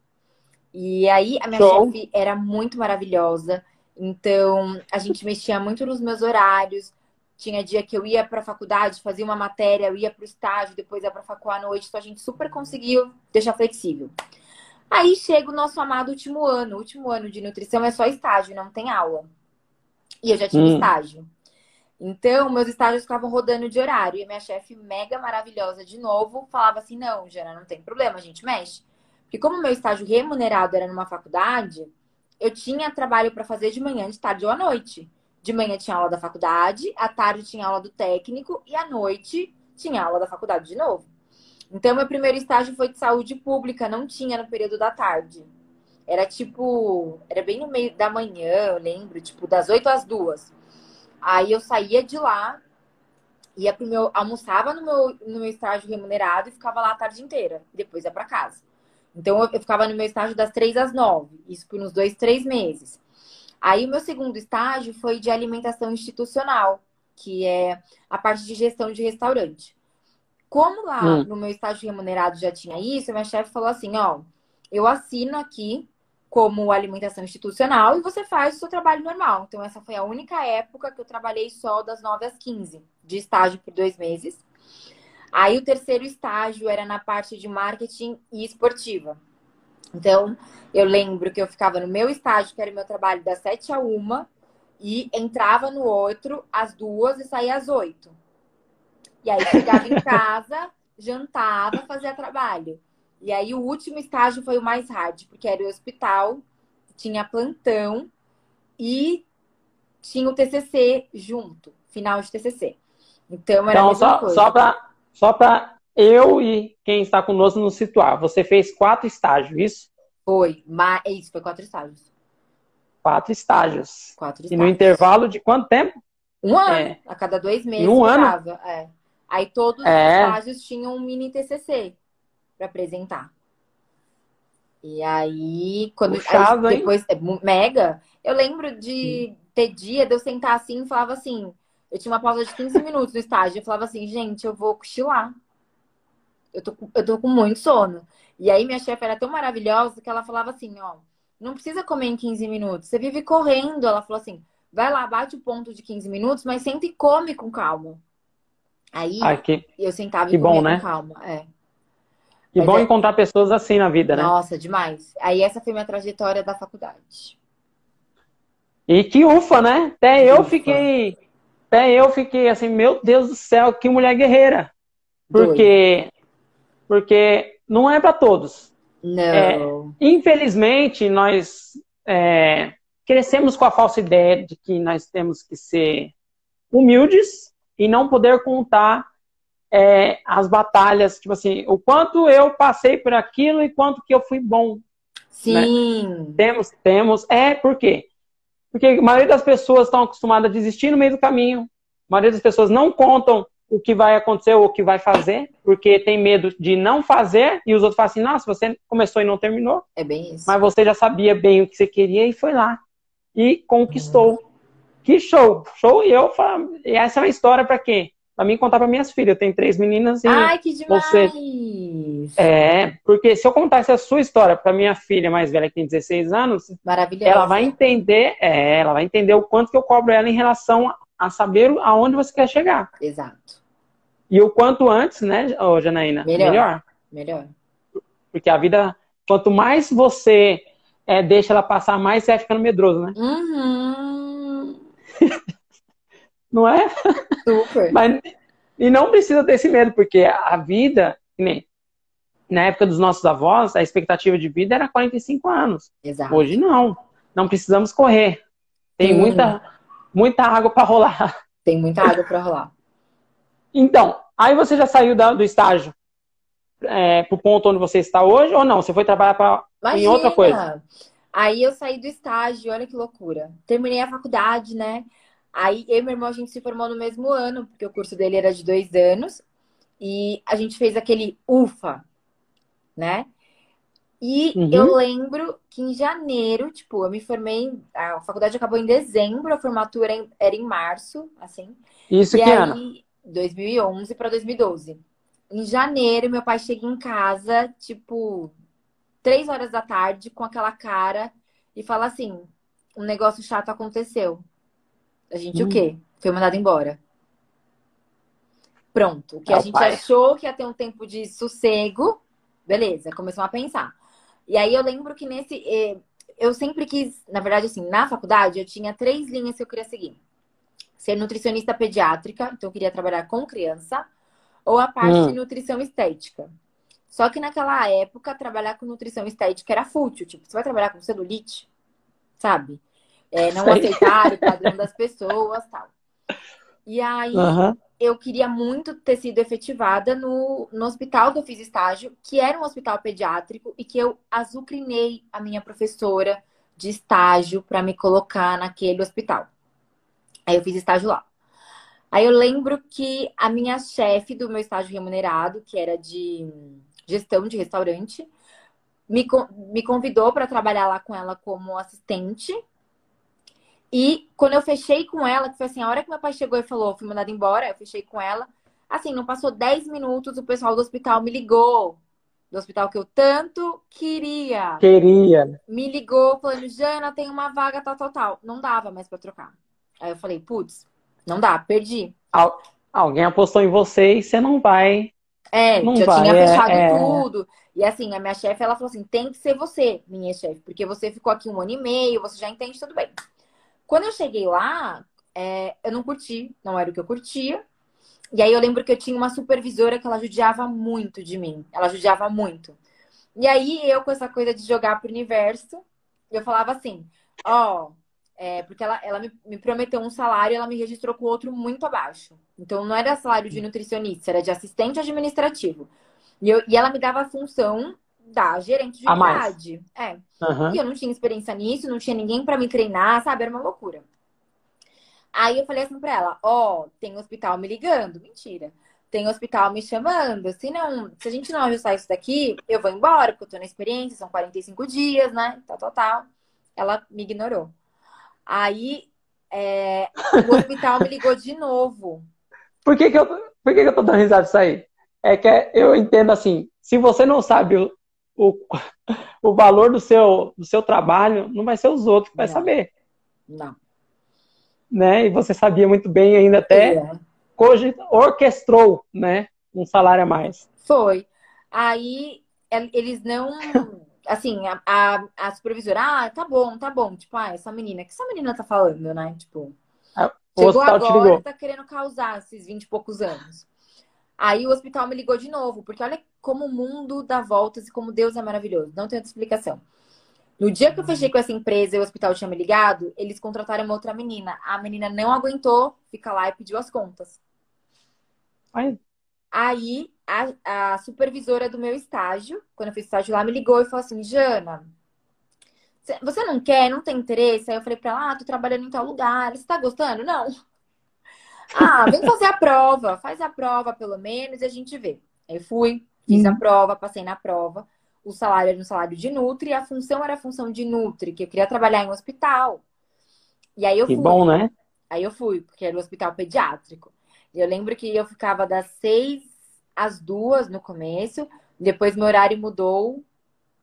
E aí a minha Show. chefe era muito maravilhosa. Então a gente mexia muito nos meus horários. Tinha dia que eu ia para a faculdade, fazia uma matéria, eu ia para o estágio, depois ia para a faculdade à noite, então a gente super conseguiu deixar flexível. Aí chega o nosso amado último ano. O último ano de nutrição é só estágio, não tem aula. E eu já tinha hum. estágio. Então, meus estágios ficavam rodando de horário. E minha chefe, mega maravilhosa de novo, falava assim: não, Jana, não tem problema, a gente mexe. Porque, como meu estágio remunerado era numa faculdade, eu tinha trabalho para fazer de manhã, de tarde ou à noite. De manhã tinha aula da faculdade, à tarde tinha aula do técnico e à noite tinha aula da faculdade de novo. Então, meu primeiro estágio foi de saúde pública, não tinha no período da tarde. Era tipo, era bem no meio da manhã, eu lembro, tipo, das 8 às 2. Aí eu saía de lá, ia pro meu, almoçava no meu, no meu estágio remunerado e ficava lá a tarde inteira. Depois ia para casa. Então eu, eu ficava no meu estágio das 3 às 9, isso por uns dois, três meses. Aí o meu segundo estágio foi de alimentação institucional, que é a parte de gestão de restaurante. Como lá hum. no meu estágio remunerado já tinha isso, minha chefe falou assim, ó, eu assino aqui como alimentação institucional e você faz o seu trabalho normal. Então, essa foi a única época que eu trabalhei só das 9 às 15, de estágio por dois meses. Aí, o terceiro estágio era na parte de marketing e esportiva. Então, eu lembro que eu ficava no meu estágio, que era o meu trabalho, das 7 a 1, e entrava no outro às duas e saía às 8. E aí, chegava em casa, jantava, fazia trabalho. E aí o último estágio foi o mais hard, porque era o hospital, tinha plantão e tinha o TCC junto, final de TCC. Então era então, só, coisa. Só para só para eu e quem está conosco nos situar, você fez quatro estágios, isso? Foi, mas é isso, foi quatro estágios. Quatro estágios. Quatro estágios. E no intervalo de quanto tempo? Um ano. É. A cada dois meses. um ano. É. Aí todos é. os estágios tinham um mini TCC para apresentar. E aí, quando Puxado, aí, depois é, mega, eu lembro de ter dia de eu sentar assim e falava assim, eu tinha uma pausa de 15 minutos no estágio, eu falava assim, gente, eu vou cochilar. Eu tô, eu tô com muito sono. E aí minha chefe era tão maravilhosa que ela falava assim, ó, não precisa comer em 15 minutos, você vive correndo. Ela falou assim, vai lá, bate o ponto de 15 minutos, mas senta e come com calma. Aí Ai, que, eu sentava e comia com né? calma. É. Que Mas bom é... encontrar pessoas assim na vida, né? Nossa, demais. Aí essa foi minha trajetória da faculdade. E que ufa, né? Até que eu ufa. fiquei. Até eu fiquei assim, meu Deus do céu, que mulher guerreira. Porque. Porque não é para todos. Não. É, infelizmente, nós é, crescemos com a falsa ideia de que nós temos que ser humildes e não poder contar é, as batalhas, tipo assim, o quanto eu passei por aquilo e quanto que eu fui bom. Né? Sim. Né? Temos, temos. É, por quê? Porque a maioria das pessoas estão acostumadas a desistir no meio do caminho. A maioria das pessoas não contam o que vai acontecer ou o que vai fazer, porque tem medo de não fazer, e os outros falam assim, nossa, você começou e não terminou. É bem isso. Mas você já sabia bem o que você queria e foi lá. E conquistou. Hum. Que show! Show! E eu falo, e essa é uma história para quê? Para mim contar para minhas filhas. Eu tenho três meninas e Ai, que demais! Você... É, porque se eu contasse a sua história para minha filha mais velha que tem 16 anos, ela vai entender, é, ela vai entender o quanto que eu cobro ela em relação a saber aonde você quer chegar. Exato. E o quanto antes, né, ô Janaína? Melhor. Melhor. Melhor. Porque a vida, quanto mais você é, deixa ela passar, mais você vai ficando medroso, né? Uhum. não é? Super. Mas, e não precisa ter esse medo, porque a vida, nem, na época dos nossos avós, a expectativa de vida era 45 anos. Exato. Hoje não. Não precisamos correr. Tem Sim. muita, muita água para rolar. Tem muita água para rolar. Então, aí você já saiu da, do estágio é, pro ponto onde você está hoje ou não? Você foi trabalhar pra, em outra coisa? Aí eu saí do estágio, olha que loucura. Terminei a faculdade, né? Aí eu e meu irmão a gente se formou no mesmo ano, porque o curso dele era de dois anos. E a gente fez aquele UFA, né? E uhum. eu lembro que em janeiro, tipo, eu me formei, a faculdade acabou em dezembro, a formatura era em março, assim. Isso e que aí, ano? 2011 para 2012. Em janeiro, meu pai chega em casa, tipo, três horas da tarde, com aquela cara e fala assim: um negócio chato aconteceu. A gente hum. o quê? Foi mandado embora. Pronto. O que a gente pai. achou que ia ter um tempo de sossego, beleza, começamos a pensar. E aí eu lembro que nesse. Eh, eu sempre quis, na verdade, assim, na faculdade, eu tinha três linhas que eu queria seguir. Ser nutricionista pediátrica, então eu queria trabalhar com criança, ou a parte hum. de nutrição estética. Só que naquela época, trabalhar com nutrição estética era fútil. Tipo, você vai trabalhar com celulite, sabe? É, não aceitar o padrão das pessoas tal. E aí uhum. eu queria muito ter sido efetivada no, no hospital que eu fiz estágio, que era um hospital pediátrico, e que eu azucrinei a minha professora de estágio para me colocar naquele hospital. Aí eu fiz estágio lá. Aí eu lembro que a minha chefe do meu estágio remunerado, que era de gestão de restaurante, me, me convidou para trabalhar lá com ela como assistente e quando eu fechei com ela, que foi assim, a hora que meu pai chegou e falou, fui mandada embora, eu fechei com ela. Assim, não passou 10 minutos, o pessoal do hospital me ligou. do hospital que eu tanto queria. Queria. Me ligou falando, Jana, tem uma vaga tal, tal, tal. Não dava mais pra trocar. Aí eu falei, putz, não dá, perdi. Al alguém apostou em você e você não vai. É, não já vai, tinha é, fechado é. tudo. E assim, a minha chefe, ela falou assim, tem que ser você, minha chefe, porque você ficou aqui um ano e meio, você já entende tudo bem. Quando eu cheguei lá, é, eu não curti, não era o que eu curtia. E aí eu lembro que eu tinha uma supervisora que ela judiava muito de mim. Ela judiava muito. E aí eu, com essa coisa de jogar pro universo, eu falava assim, ó, é, porque ela, ela me, me prometeu um salário e ela me registrou com outro muito abaixo. Então não era salário de nutricionista, era de assistente administrativo. E, eu, e ela me dava a função da gerente de unidade. É. Aham. E eu não tinha experiência nisso, não tinha ninguém pra me treinar, sabe? Era uma loucura. Aí eu falei assim pra ela: Ó, tem hospital me ligando. Mentira. Tem hospital me chamando. Se não, se a gente não ajustar isso daqui, eu vou embora, porque eu tô na experiência, são 45 dias, né? Tal, tal, tal. Ela me ignorou. Aí é, o hospital me ligou de novo. Por que, que, eu, por que, que eu tô dando risada disso aí? É que eu entendo assim, se você não sabe o, o, valor do seu, do seu trabalho, não vai ser os outros que vai Não. saber, Não. né? E você sabia muito bem ainda até É. cogi- orquestrou, né? Um salário a mais. Foi. Aí el- eles não. Assim, a, a, a supervisora, ah, tá bom, tá bom. Tipo, ah, essa menina, o que essa menina tá falando, né? Tipo, O chegou agora e tá querendo causar esses 20 e poucos anos. Aí o hospital me ligou de novo, porque olha como o mundo dá voltas e como Deus é maravilhoso. Não tem outra explicação. No dia que eu fechei com essa empresa e o hospital tinha me ligado, eles contrataram uma outra menina. A menina não aguentou ficar lá e pediu as contas. Aí, Aí a, a supervisora do meu estágio, quando eu fiz estágio lá, me ligou e falou assim: Jana, cê- você não quer, não tem interesse? Aí eu falei pra ela: Ah, tô trabalhando em tal lugar. Você tá gostando? Não. Ah, vem fazer a prova, faz a prova pelo menos e a gente vê. Aí eu fui, fiz a Hum. prova, passei na prova. O salário era um salário de Nutri, a função era a função de Nutri, que eu queria trabalhar em um hospital. E aí eu que fui. bom, né? Aí eu fui, porque era o hospital pediátrico. E eu lembro que eu ficava das seis às duas no começo, depois meu horário mudou,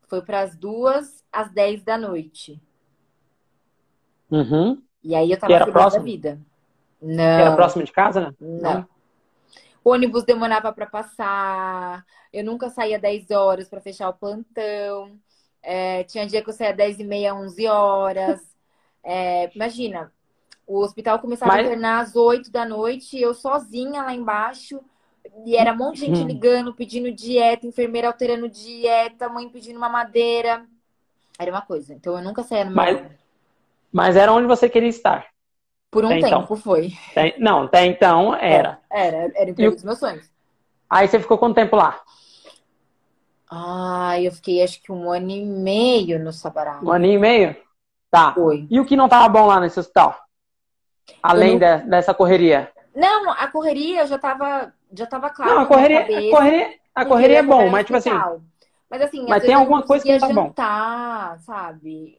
foi para as duas às dez da noite. Uhum. E aí eu tava era feliz da vida. Era Não, próximo de casa, né? não. O ônibus demorava para passar, eu nunca saía 10 horas para fechar o plantão. É, tinha dia que eu saía 10 e meia, 11 horas. É, imagina, o hospital começava Mas- a internar às 8 da noite, eu sozinha lá embaixo. E era um monte de gente Hum. ligando, pedindo dieta, enfermeira alterando dieta, mãe pedindo mamadeira. Era uma coisa. Então eu nunca saía no Mas-. Mas era onde você queria estar. Por um Até então. tempo foi. Até- Não, até então era. Era, era o emprego dos meus sonhos. Aí você ficou quanto tempo lá? Ai, eu fiquei acho que um ano e meio no Sabará. Um ano e meio? Tá. Foi. E o que não tava bom lá nesse hospital? Além de- dessa correria. Não, a correria já tava, já tava claro Não, a correria, a cabeça correria, a que eu correria é bom, mas tipo assim. Mas assim, Mas tem alguma não coisa que não tá bom. jantar, sabe?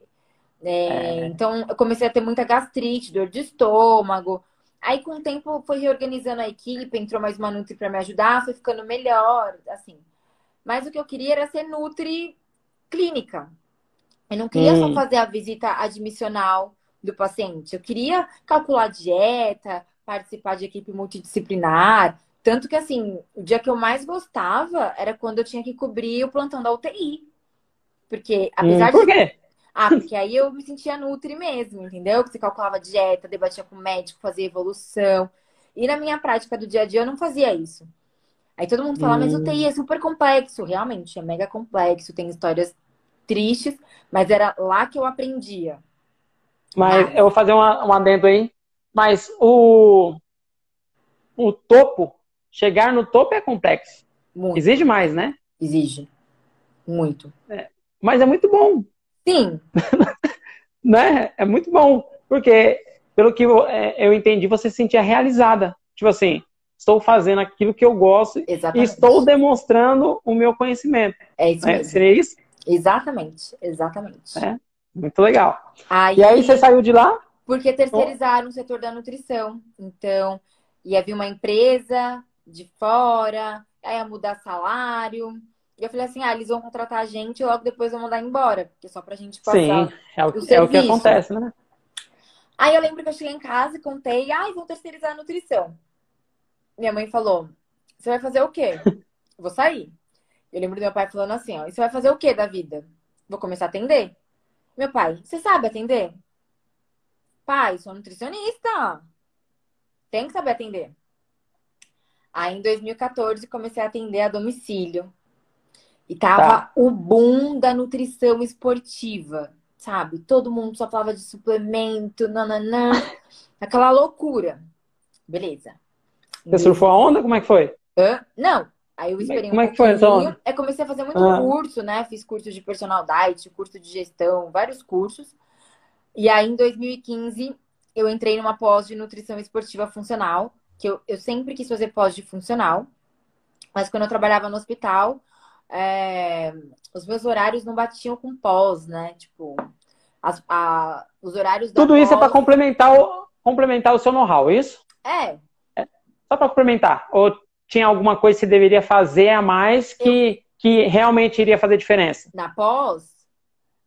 É, Então eu comecei a ter muita gastrite, dor de estômago. Aí com o tempo foi reorganizando a equipe, entrou mais uma Nutri pra me ajudar, foi ficando melhor, assim. Mas o que eu queria era ser Nutri clínica. Eu não queria Hum. só fazer a visita admissional do paciente. Eu queria calcular dieta, participar de equipe multidisciplinar. Tanto que, assim, o dia que eu mais gostava era quando eu tinha que cobrir o plantão da UTI. Porque, hum, apesar por de. quê? Ah, porque aí eu me sentia nutri mesmo, entendeu? Que você calculava dieta, debatia com o médico, fazia evolução. E na minha prática do dia a dia eu não fazia isso. Aí todo mundo fala, mas Hum. UTI é super complexo. Realmente, é mega complexo, tem histórias tristes, mas era lá que eu aprendia. Mas Mas- eu vou fazer uma, um adendo aí. Mas o, o topo, chegar no topo é complexo. Muito. Exige mais, né? Exige. Muito. Mas é muito bom, Sim, né? É muito bom. Porque, pelo que eu, é, eu entendi, você se sentia realizada. Tipo assim, estou fazendo aquilo que eu gosto e exatamente. estou demonstrando o meu conhecimento. É isso né? mesmo. Seria isso? Exatamente, exatamente. É. Muito legal. Aí, E aí você saiu de lá? porque terceirizaram o setor da nutrição. Então, ia vir uma empresa de fora, aí ia mudar salário. E eu falei assim, ah, eles vão contratar a gente e logo depois vão mandar embora. Porque é só pra gente passar Sim, é o, o é o que acontece, né? Aí eu lembro que eu cheguei em casa e contei, ai, ah, vão terceirizar a nutrição. Minha mãe falou, você vai fazer o quê? Vou sair. Eu lembro do meu pai falando assim, ó, e você vai fazer o quê da vida? Vou começar a atender. Meu pai, você sabe atender? Pai, sou nutricionista. Tem que saber atender. Aí em 2014 comecei a atender a domicílio. E tava tá. o boom da nutrição esportiva, sabe? Todo mundo só falava de suplemento, nananã. Aquela loucura. Beleza. Você surfou a onda? Como é que foi? Hã? Não. Aí eu esperei Como um é que foi onda? É, comecei a fazer muito ah. curso, né? Fiz curso de personal diet, curso de gestão, vários cursos. E aí, em 2015, eu entrei numa pós de nutrição esportiva funcional, que eu, eu sempre quis fazer pós de funcional. Mas quando eu trabalhava no hospital, é, os meus horários não batiam com pós, né? Tipo, as, a, os horários Tudo isso é para complementar o, complementar o seu know-how, é isso? É. é. Só para complementar. Ou tinha alguma coisa que você deveria fazer a mais que, eu... que realmente iria fazer diferença? Na pós?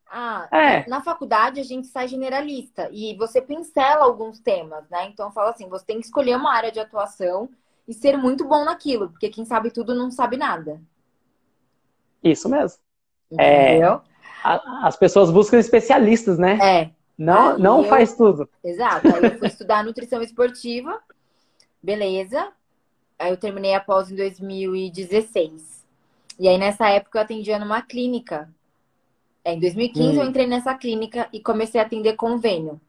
Ah, é. na faculdade a gente sai generalista e você pincela alguns temas, né? Então fala assim, você tem que escolher uma área de atuação e ser muito bom naquilo, porque quem sabe tudo não sabe nada. Isso mesmo. Entendeu? É, a, as pessoas buscam especialistas, né? É. Não, não eu, faz tudo. Exato. Aí eu fui estudar nutrição esportiva, beleza. Aí eu terminei a pós em 2016. E aí nessa época eu atendia numa clínica. É, em 2015 hum. eu entrei nessa clínica e comecei a atender convênio.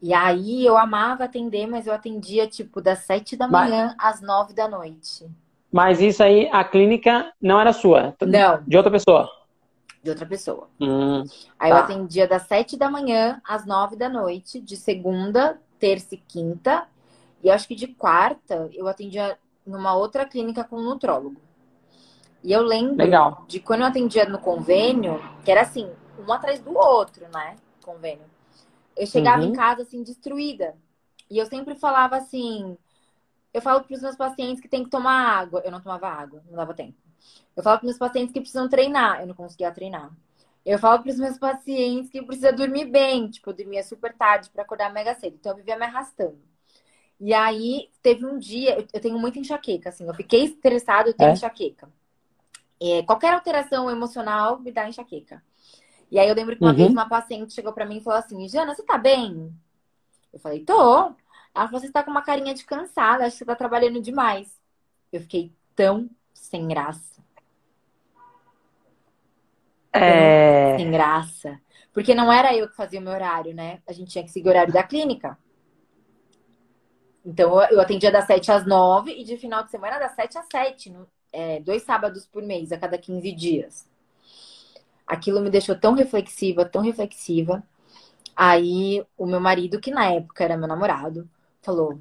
E aí eu amava atender, mas eu atendia tipo das sete da manhã mas... às nove da noite. Mas isso aí, a clínica não era sua? Não. De outra pessoa? De outra pessoa. Hum, aí tá. eu atendia das sete da manhã às nove da noite, de segunda, terça e quinta. E acho que de quarta eu atendia numa outra clínica com um nutrólogo. E eu lembro Legal. de quando eu atendia no convênio, que era assim, um atrás do outro, né? Convênio. Eu chegava uhum. em casa assim, destruída. E eu sempre falava assim. Eu falo para os meus pacientes que tem que tomar água. Eu não tomava água, não dava tempo. Eu falo para os meus pacientes que precisam treinar. Eu não conseguia treinar. Eu falo para os meus pacientes que precisa dormir bem. Tipo, eu dormia super tarde para acordar mega cedo. Então eu vivia me arrastando. E aí, teve um dia, eu tenho muita enxaqueca, assim, eu fiquei estressada, eu tenho é? enxaqueca. É, qualquer alteração emocional me dá enxaqueca. E aí eu lembro que uma uhum. vez uma paciente chegou para mim e falou assim: Jana, você tá bem? Eu falei, tô. Ela falou: você tá com uma carinha de cansada, acho que você tá trabalhando demais. Eu fiquei tão sem graça. É... Sem graça. Porque não era eu que fazia o meu horário, né? A gente tinha que seguir o horário da clínica. Então, eu atendia das 7 às 9 e de final de semana das 7 às 7, no, é, dois sábados por mês, a cada 15 dias. Aquilo me deixou tão reflexiva, tão reflexiva. Aí, o meu marido, que na época era meu namorado, falou: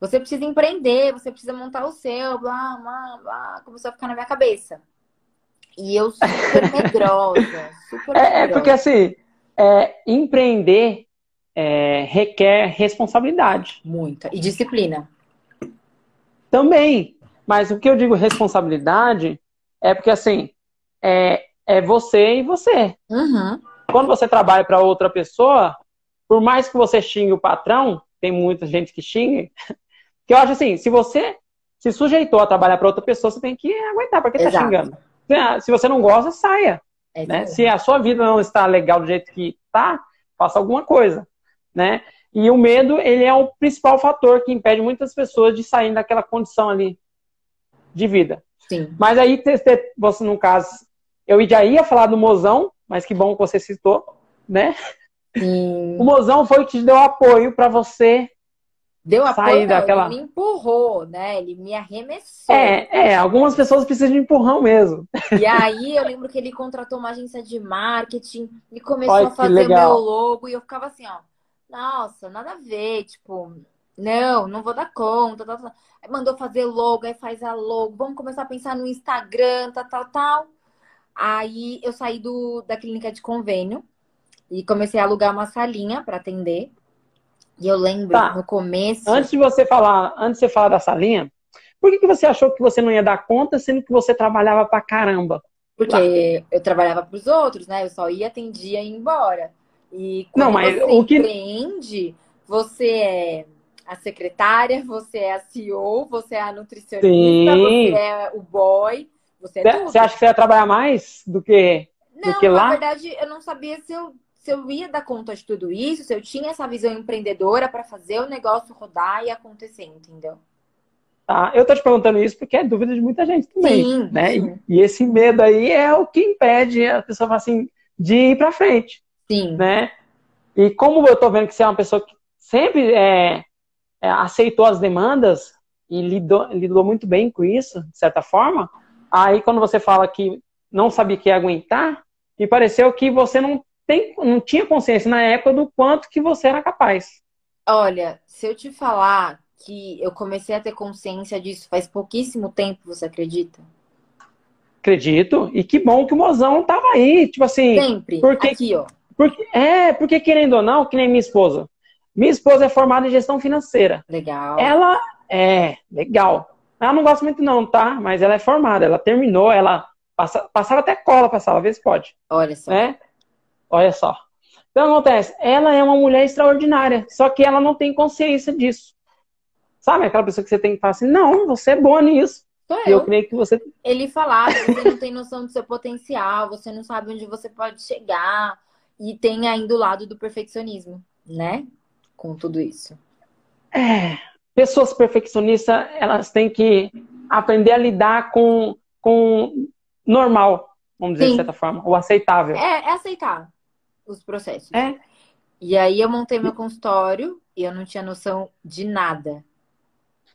Você precisa empreender, você precisa montar o seu, blá, blá, blá. Começou a ficar na minha cabeça. E eu super medrosa, super é, é, porque assim, é, empreender é, requer responsabilidade. Muita. E disciplina. Também. Mas o que eu digo responsabilidade é porque, assim, é, é você e você. Uhum. Quando você trabalha para outra pessoa, por mais que você xingue o patrão, tem muita gente que xingue, que eu acho assim, se você se sujeitou a trabalhar para outra pessoa, você tem que aguentar, porque tá xingando. Se você não gosta, saia. É né? Se a sua vida não está legal do jeito que está, faça alguma coisa né? E o medo, ele é o principal fator que impede muitas pessoas de sair daquela condição ali de vida. Sim. Mas aí, você, no caso, eu já ia falar do mozão, mas que bom que você citou, né? Sim. O mozão foi o que te deu apoio para você Deu apoio, não, daquela... ele me empurrou, né? Ele me arremessou. É, é, algumas pessoas precisam de empurrão mesmo. E aí eu lembro que ele contratou uma agência de marketing e começou Olha, a fazer o meu logo e eu ficava assim, ó nossa, nada a ver, tipo, não, não vou dar conta, tal, tal. Aí mandou fazer logo, aí faz a logo, vamos começar a pensar no Instagram, tal, tal, tal. Aí eu saí do, da clínica de convênio e comecei a alugar uma salinha para atender. E eu lembro tá. no começo. Antes de você falar, antes de você falar da salinha, Por que, que você achou que você não ia dar conta, sendo que você trabalhava pra caramba? Porque eu trabalhava pros outros, né? Eu só ia, atendia e ia embora. E quando Não, mas você o que- empreende, você é a secretária, você é a CEO, você é a nutricionista, Sim. você é o boy, você é Você tudo. você acha que você ia trabalhar mais do que. Não, do que lá? na verdade, eu não sabia se eu, se eu ia dar conta de tudo isso, se eu tinha essa visão empreendedora para fazer o negócio rodar e acontecer, entendeu? Tá? Eu tô te perguntando isso porque é dúvida de muita gente também. Sim, né? sim. E, e esse medo aí é o que impede a pessoa assim, de ir pra frente. Sim. né? E como eu tô vendo que você é uma pessoa que sempre é, é, aceitou as demandas e lidou, lidou muito bem com isso, de certa forma, aí quando você fala que não sabia que ia aguentar, me pareceu que você não, tem, não tinha consciência na época do quanto que você era capaz. Olha, se eu te falar que eu comecei a ter consciência disso faz pouquíssimo tempo, você acredita? Acredito. E que bom que o mozão tava aí. Tipo assim, Sempre. Porque- Aqui, ó. porque, é, porque querendo ou não, que nem minha esposa. Minha esposa é formada em gestão financeira. Legal. Ela é legal. Ela não gosta muito, não, tá? Mas ela é formada, ela terminou, ela passa, passava até cola pra sala, vê se pode, Olha só. né? Olha só. Então acontece, ela é uma mulher extraordinária, só que ela não tem consciência disso. Sabe aquela pessoa que você tem que falar assim, não, você é boa nisso. Sou eu eu. creio que você. Ele falava, você não tem noção do seu potencial, você não sabe onde você pode chegar. E tem ainda o lado do perfeccionismo, né? Com tudo isso. É, pessoas perfeccionistas, elas têm que aprender a lidar com, com normal, vamos dizer Sim. de certa forma, o aceitável. É, é aceitar os processos. É. E aí eu montei meu consultório e eu não tinha noção de nada.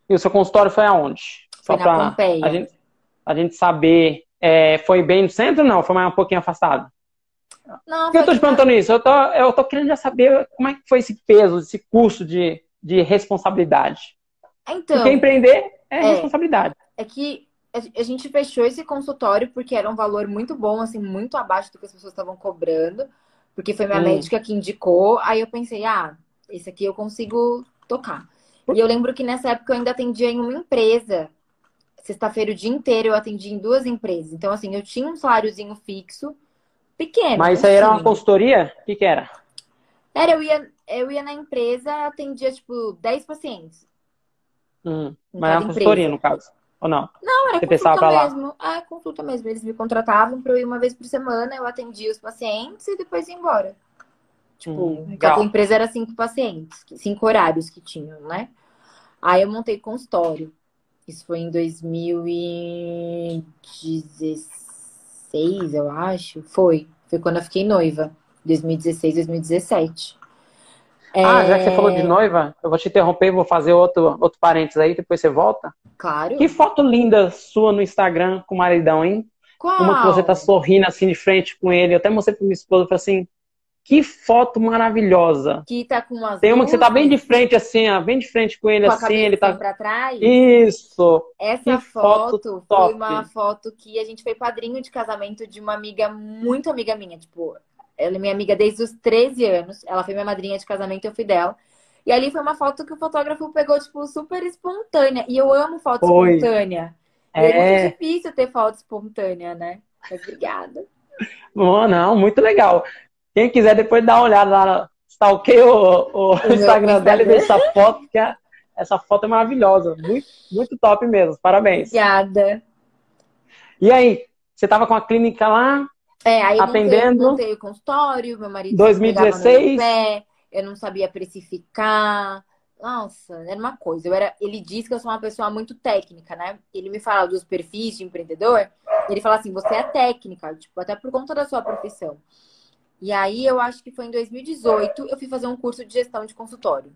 E o seu consultório foi aonde? Foi Só na pra Pompeia. a gente, a gente saber. é, foi bem no centro ou não? Foi mais um pouquinho afastado? Não, Por que eu tô te perguntando isso? Eu tô, eu tô querendo já saber como é que foi esse peso, esse curso de, de responsabilidade. Então, Porque empreender é, é. responsabilidade. é que a gente fechou esse consultório porque era um valor muito bom, assim, muito abaixo do que as pessoas estavam cobrando. Porque foi minha Hum. médica que indicou. Aí eu pensei, ah, esse aqui eu consigo tocar. E eu lembro que nessa época eu ainda atendia em uma empresa. Sexta-feira o dia inteiro eu atendia em duas empresas. Então, assim, eu tinha um saláriozinho fixo, pequeno. Mas isso aí era uma consultoria? O que, que era? Era, eu ia, eu ia na empresa, atendia, tipo, 10 pacientes. Hum, mas era cada uma consultoria, no caso. Ou não? Não, era Você consulta mesmo. Ah, consulta mesmo. Eles me contratavam pra eu ir uma vez por semana, eu atendia os pacientes e depois ia embora. Tipo, Hum, cada empresa era cinco pacientes, cinco horários que tinham, né? Aí eu montei consultório. Isso foi em 2016, eu acho. Foi. Foi quando eu fiquei noiva. 2016, 2017. Ah, já que É, você falou de noiva, eu vou te interromper vou fazer outro, outro parênteses aí, depois você volta. Claro. Que foto linda sua no Instagram com o maridão, hein? Qual? Uma que você tá sorrindo assim de frente com ele. Eu até mostrei pra minha esposa, falei assim, que foto maravilhosa. Que tá com umas Tem uma que você tá bem de frente assim, ó, bem de frente com ele com assim, ele tá... pra trás. Isso! Essa foto foto foi uma foto que a gente foi padrinho de casamento de uma amiga muito amiga minha. Tipo, ela é minha amiga desde os 13 anos. Ela foi minha madrinha de casamento, eu fui dela. E ali foi uma foto que o fotógrafo pegou, tipo, super espontânea. E eu amo foto Foi. espontânea. É É, muito difícil ter foto espontânea, né? Mas obrigada. não, não, muito legal. Quem quiser depois dar uma olhada lá, stalkeia o, o meu Instagram dela e ver Instagram. essa foto, que é- essa foto é maravilhosa. Muito, muito top mesmo, parabéns. Obrigada. E aí, você tava com a clínica lá, É, aí eu montei, Atendendo. o consultório, meu marido 2016. pegava no meu pé, eu não sabia precificar. Nossa, era uma coisa. Eu era, ele diz que eu sou uma pessoa muito técnica, né? Ele me fala dos perfis de empreendedor. Ele fala assim: você é técnica, tipo, até por conta da sua profissão. E aí eu acho que foi em 2018 eu fui fazer um curso de gestão de consultório.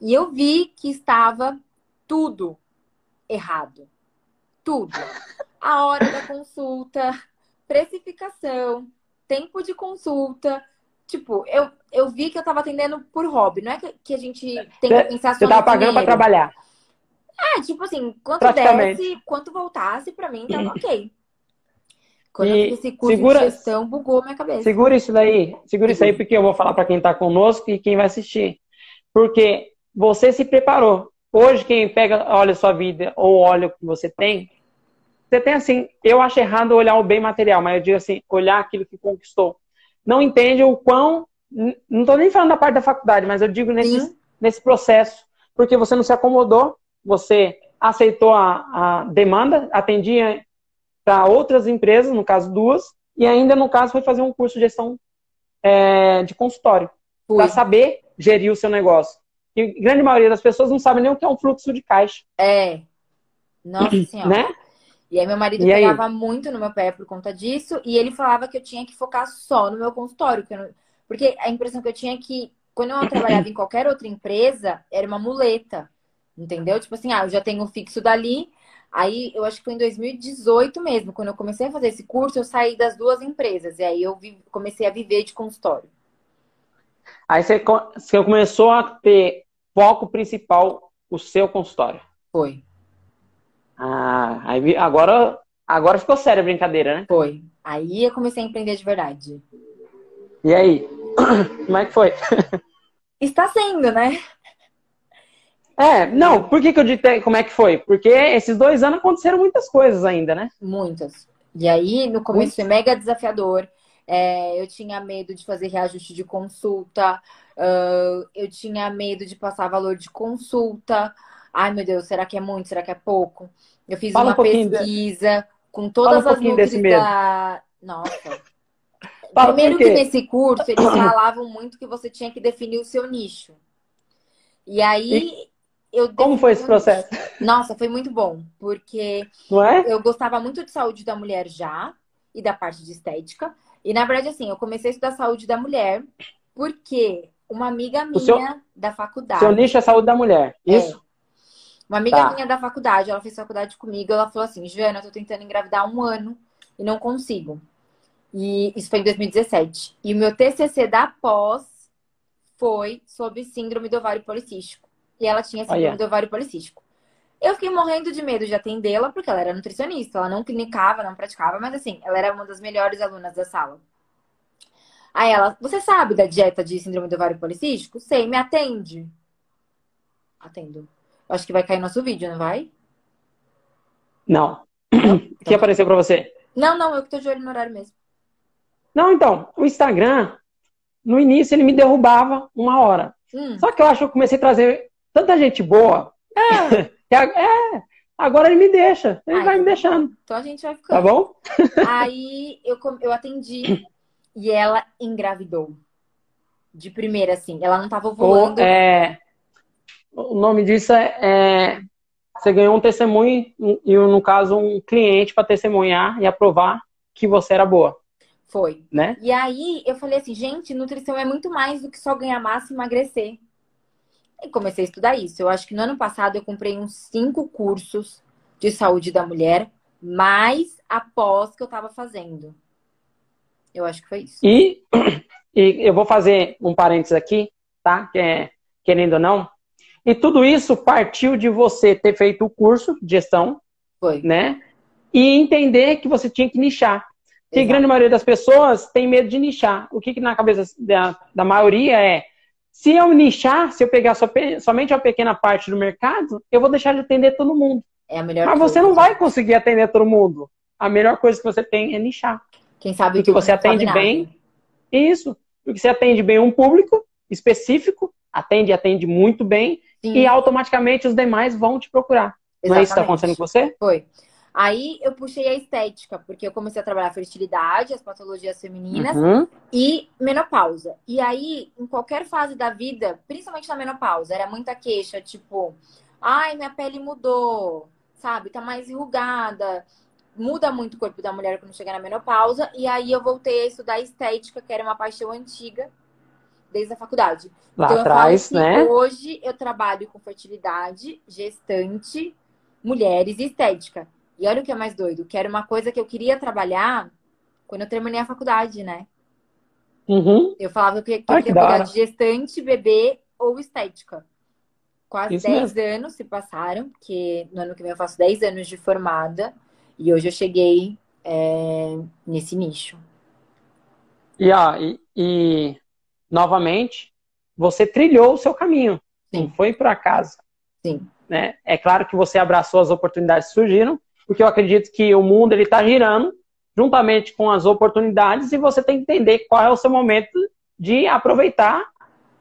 E eu vi que estava tudo errado. Tudo. A hora da consulta, precificação, tempo de consulta. Tipo, eu, eu vi que eu tava atendendo por hobby. Não é que, que a gente tem que pensar só você tava pagando pra dinheiro. trabalhar. É, tipo assim, quanto desse, quanto voltasse, pra mim tava ok. Quando E esse curso segura- de gestão, bugou minha cabeça. Segura isso daí, segura isso aí, porque eu vou falar para quem está conosco e quem vai assistir. Porque você se preparou. hoje quem pega, olha a sua vida ou olha o que você tem, você tem assim, eu acho errado olhar o bem material, mas eu digo assim, olhar aquilo que conquistou. Não entende o quão, não estou nem falando da parte da faculdade, mas eu digo nesse, nesse processo, porque você não se acomodou, você aceitou a, a demanda, atendia para outras empresas, no caso duas, e ainda no caso foi fazer um curso de gestão é, de consultório, para saber gerir o seu negócio. E a grande maioria das pessoas não sabe nem o que é um fluxo de caixa. É. Nossa Senhora. Né? E aí meu marido e pegava aí? muito no meu pé por conta disso, e ele falava que eu tinha que focar só no meu consultório. Não... Porque a impressão que eu tinha é que quando eu trabalhava em qualquer outra empresa, era uma muleta. Entendeu? Tipo assim, ah, eu já tenho fixo dali. Aí eu acho que foi em 2018 mesmo, quando eu comecei a fazer esse curso, eu saí das duas empresas. E aí eu comecei a viver de consultório. Aí você, você começou a ter foco principal o seu consultório. Foi. Ah, aí agora, agora ficou séria a brincadeira, né? Foi. Aí eu comecei a empreender de verdade. E aí? Como é que foi? Está sendo, né? É, não, por que, que eu disse como é que foi? Porque esses dois anos aconteceram muitas coisas ainda, né? Muitas. E aí, no começo foi mega desafiador. É, eu tinha medo de fazer reajuste de consulta, uh, eu tinha medo de passar valor de consulta. Ai, meu Deus, será que é muito? Será que é pouco? Eu fiz Fala uma um pesquisa de... com todas Fala um as dúvidas da. Nossa. Fala Primeiro que nesse curso eles falavam muito que você tinha que definir o seu nicho. E aí e... eu Como foi esse processo? Nossa, foi muito bom, porque é? eu gostava muito de saúde da mulher já e da parte de estética. E na verdade, assim, eu comecei a estudar saúde da mulher porque uma amiga minha seu, da faculdade. Seu nicho é saúde da mulher, é. isso? Uma amiga tá. minha da faculdade, ela fez faculdade comigo, ela falou assim: Joana, eu tô tentando engravidar há um ano e não consigo. E isso foi em 2017. E o meu TCC da pós foi sobre síndrome do ovário policístico. E ela tinha síndrome do ovário policístico. Eu fiquei morrendo de medo de atendê-la, porque ela era nutricionista, ela não clinicava, não praticava, mas assim, ela era uma das melhores alunas da sala. Aí ela, você sabe da dieta de síndrome do ovário policístico? Sei, me atende. Atendo. Acho que vai cair nosso vídeo, não vai? Não. O que então. apareceu para você? Não, não, eu que tô de olho no horário mesmo. Não, então, o Instagram, no início ele me derrubava uma hora. Hum. Só que eu acho que eu comecei a trazer tanta gente boa. É. É, agora ele me deixa. Ele Ai, vai me deixando. Então a gente vai ficando. Tá bom? Aí eu, eu atendi e ela engravidou. De primeira, assim. Ela não tava voando. é, o nome disso é, é, Você ganhou um testemunho e, no caso, um cliente para testemunhar e aprovar que você era boa. Foi. Né? E aí eu falei assim, gente, nutrição é muito mais do que só ganhar massa e emagrecer. E comecei a estudar isso. Eu acho que no ano passado eu comprei uns cinco cursos de saúde da mulher, mais após que eu estava fazendo. Eu acho que foi isso. E, e eu vou fazer um parênteses aqui, tá? Que é, querendo ou não. E tudo isso partiu de você ter feito o curso de gestão, foi. né? E entender que você tinha que nichar. Que a grande maioria das pessoas tem medo de nichar. O que, que na cabeça da, da maioria é se eu nichar, se eu pegar somente uma pequena parte do mercado, eu vou deixar de atender todo mundo. É a melhor Mas você não vai conseguir atender todo mundo. A melhor coisa que você tem é nichar. Quem sabe porque você atende bem. Isso. Porque você atende bem um público específico, atende e atende muito bem, Sim. e automaticamente os demais vão te procurar. Exatamente. Não é isso que está acontecendo com você? Foi. Aí eu puxei a estética, porque eu comecei a trabalhar fertilidade, as patologias femininas uhum. e menopausa. E aí, em qualquer fase da vida, principalmente na menopausa, era muita queixa, tipo, ai, minha pele mudou, sabe? Tá mais enrugada. Muda muito o corpo da mulher quando chega na menopausa. E aí eu voltei a estudar estética, que era uma paixão antiga, desde a faculdade. Lá então, atrás, né? Hoje eu trabalho com fertilidade, gestante, mulheres e estética. E olha o que é mais doido, que era uma coisa que eu queria trabalhar quando eu terminei a faculdade, né? Uhum. Eu falava que, que eu queria cuidar de gestante, bebê ou estética. Quase Isso 10 mesmo. anos se passaram, que no ano que vem eu faço 10 anos de formada. E hoje eu cheguei é, nesse nicho. E, ah, e, e, novamente, você trilhou o seu caminho. Sim. Não foi para casa. Sim. né? É claro que você abraçou as oportunidades que surgiram, porque eu acredito que o mundo ele está girando juntamente com as oportunidades e você tem que entender qual é o seu momento de aproveitar,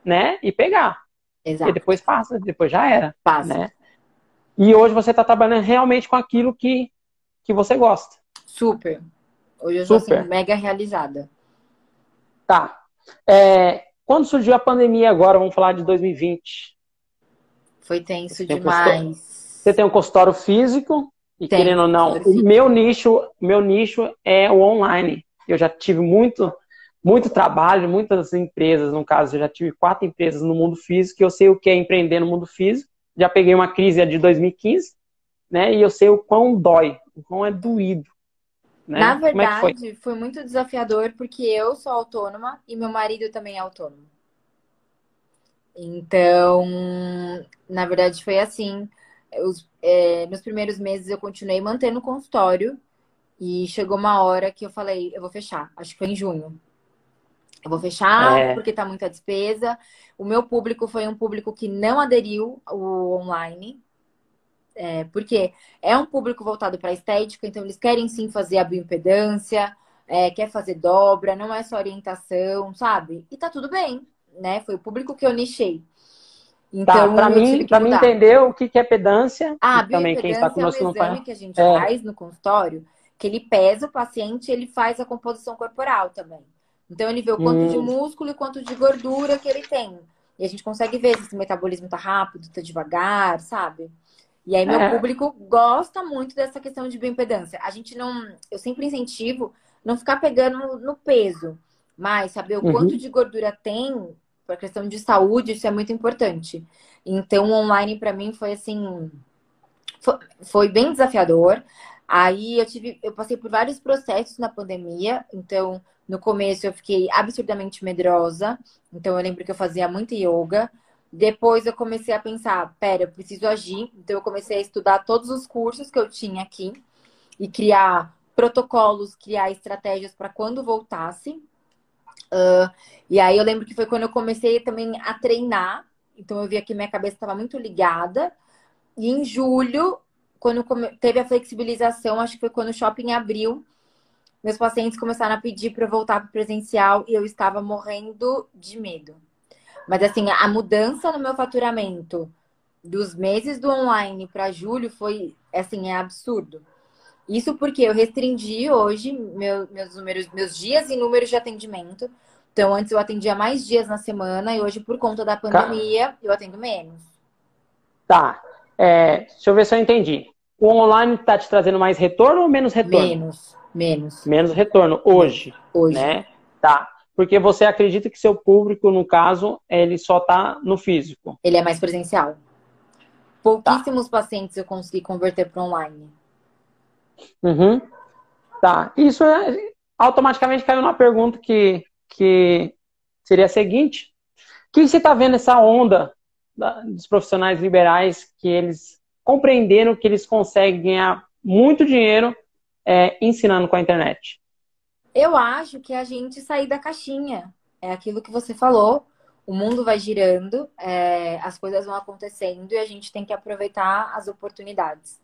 né? E pegar. Exato. E depois passa, depois já era. Passa. Né? E hoje você está trabalhando realmente com aquilo que, que você gosta. Super. Hoje eu estou assim, mega realizada. Tá. É, quando surgiu a pandemia agora, vamos falar de 2020. Foi tenso demais. Um você tem um consultório físico e tem, querendo ou não, o meu nicho, meu nicho é o online. Eu já tive muito muito trabalho, muitas empresas, no caso, eu já tive quatro empresas no mundo físico, eu sei o que é empreender no mundo físico. Já peguei uma crise de 2015, né? E eu sei o quão dói, o quão é doído. Né? Na é verdade, foi? foi muito desafiador porque eu sou autônoma e meu marido também é autônomo. Então, na verdade, foi assim. Os, é, nos primeiros meses eu continuei mantendo o consultório e chegou uma hora que eu falei, eu vou fechar. Acho que foi em junho. Eu vou fechar é. porque tá muita despesa. O meu público foi um público que não aderiu ao online. É, porque é um público voltado para estética, então eles querem sim fazer a bioimpedância, é, quer fazer dobra, não é só orientação, sabe? E tá tudo bem, né? Foi o público que eu nichei. Então, tá, para mim, para mim entender o que é pedância, ah, também quem está conosco é um exame que a gente é. faz no consultório, que ele pesa o paciente, ele faz a composição corporal também. Então ele vê o quanto hum. de músculo e quanto de gordura que ele tem. E a gente consegue ver se esse metabolismo tá rápido, tá devagar, sabe? E aí meu é. público gosta muito dessa questão de bioimpedância. A gente não, eu sempre incentivo não ficar pegando no peso, mas saber o uhum. quanto de gordura tem para questão de saúde, isso é muito importante. Então, online para mim foi assim, foi, foi, bem desafiador. Aí eu tive, eu passei por vários processos na pandemia, então no começo eu fiquei absurdamente medrosa, então eu lembro que eu fazia muito yoga. Depois eu comecei a pensar, pera, eu preciso agir. Então eu comecei a estudar todos os cursos que eu tinha aqui e criar protocolos, criar estratégias para quando voltasse. Uh, e aí eu lembro que foi quando eu comecei também a treinar. Então eu via que minha cabeça estava muito ligada. E em julho, quando teve a flexibilização, acho que foi quando o shopping abriu, meus pacientes começaram a pedir para eu voltar para presencial e eu estava morrendo de medo. Mas assim, a mudança no meu faturamento dos meses do online para julho foi assim, é absurdo. Isso porque eu restringi hoje meu, meus números, meus dias e números de atendimento. Então, antes eu atendia mais dias na semana e hoje, por conta da pandemia, tá. eu atendo menos. Tá. É, deixa eu ver se eu entendi. O online está te trazendo mais retorno ou menos retorno? Menos. Menos. Menos retorno hoje. Hoje. Né? Tá. Porque você acredita que seu público, no caso, ele só está no físico. Ele é mais presencial. Pouquíssimos tá. pacientes eu consegui converter para online. Uhum. Tá. Isso é, automaticamente caiu na pergunta que, que seria a seguinte. O que você está vendo essa onda dos profissionais liberais que eles compreenderam que eles conseguem ganhar muito dinheiro é, ensinando com a internet? Eu acho que a gente sair da caixinha. É aquilo que você falou. O mundo vai girando, é, as coisas vão acontecendo e a gente tem que aproveitar as oportunidades,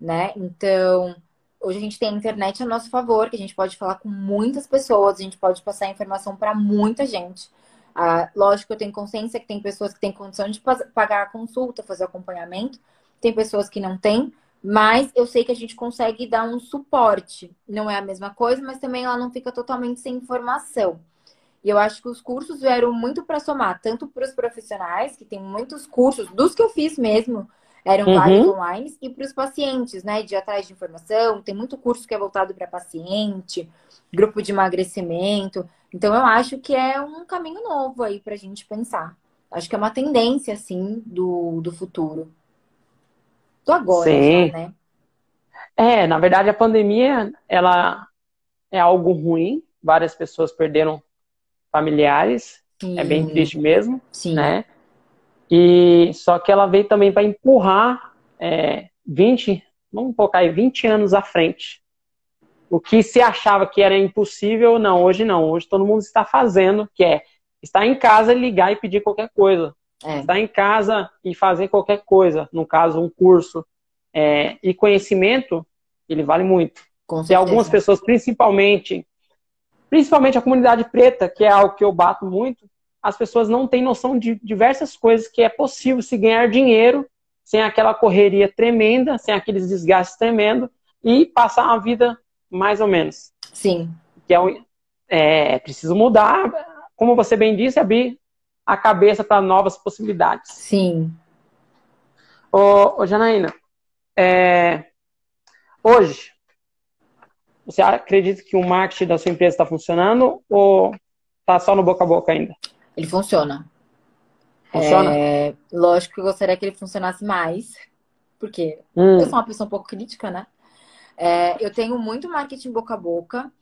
né? Então, hoje a gente tem a internet a nosso favor, que a gente pode falar com muitas pessoas, a gente pode passar informação para muita gente. Ah, lógico eu tenho consciência que tem pessoas que têm condição de pagar a consulta, fazer acompanhamento, tem pessoas que não têm, mas eu sei que a gente consegue dar um suporte. Não é a mesma coisa, mas também ela não fica totalmente sem informação. E eu acho que os cursos vieram muito para somar, tanto para os profissionais, que tem muitos cursos, dos que eu fiz mesmo, eram uhum. vários online, e para os pacientes, né, de atrás de informação. Tem muito curso que é voltado para paciente, grupo de emagrecimento. Então, eu acho que é um caminho novo aí para a gente pensar. Acho que é uma tendência, assim, do, do futuro do agora, Sim. Né? É, na verdade a pandemia, ela é algo ruim. Várias pessoas perderam familiares. Sim. É bem triste mesmo, Sim. né? E só que ela veio também para empurrar é, 20, vamos colocar aí 20 anos à frente. O que se achava que era impossível, não, hoje não. Hoje todo mundo está fazendo, que é estar em casa, ligar e pedir qualquer coisa. É. Estar em casa e fazer qualquer coisa, no caso, um curso. É, e conhecimento, ele vale muito. Com e algumas pessoas, principalmente, principalmente a comunidade preta, que é algo que eu bato muito, as pessoas não têm noção de diversas coisas que é possível se ganhar dinheiro sem aquela correria tremenda, sem aqueles desgastes tremendos e passar uma vida mais ou menos. Sim. Que é, é preciso mudar, como você bem disse, abrir a cabeça para novas possibilidades. Sim. Ô, ô Janaína, é, hoje, você acredita que o marketing da sua empresa está funcionando ou está só no boca a boca ainda? Ele funciona. Funciona? É, lógico que eu gostaria que ele funcionasse mais, porque hum. eu sou uma pessoa um pouco crítica, né? É, eu tenho muito marketing boca a boca.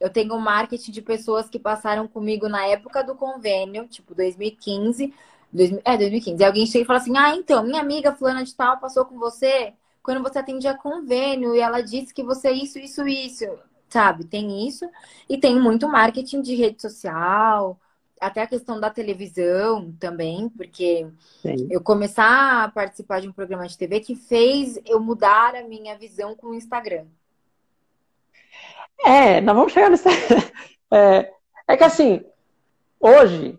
Eu tenho marketing de pessoas que passaram comigo na época do convênio, tipo 2015. 2000, é, 2015. E alguém chega e fala assim: Ah, então, minha amiga fulana de tal passou com você quando você atendia convênio e ela disse que você é isso, isso, isso. Sabe? Tem isso. E tem muito marketing de rede social, até a questão da televisão também, porque Sim. eu começar a participar de um programa de TV que fez eu mudar a minha visão com o Instagram. É, nós vamos chegar nesse. É, é que assim, hoje,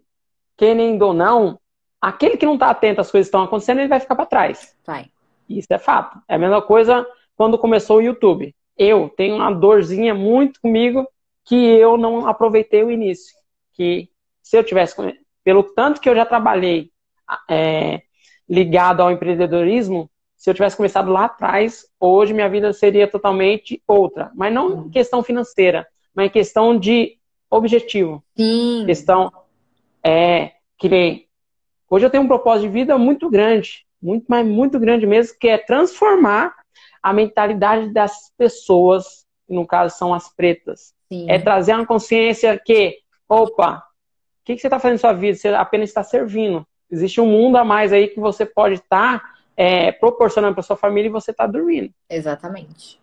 querendo ou não, aquele que não está atento às coisas que estão acontecendo, ele vai ficar para trás. Vai. Isso é fato. É a mesma coisa quando começou o YouTube. Eu tenho uma dorzinha muito comigo que eu não aproveitei o início. Que se eu tivesse, pelo tanto que eu já trabalhei é, ligado ao empreendedorismo, se eu tivesse começado lá atrás, hoje minha vida seria totalmente outra. Mas não em questão financeira, mas em questão de objetivo. Sim. Questão é que hoje eu tenho um propósito de vida muito grande, muito, mas muito grande mesmo, que é transformar a mentalidade das pessoas, que no caso são as pretas. Sim. É trazer uma consciência que, opa, que, que você está fazendo na sua vida? Você apenas está servindo. Existe um mundo a mais aí que você pode estar tá, é, proporcionando para sua família e você está dormindo. Exatamente.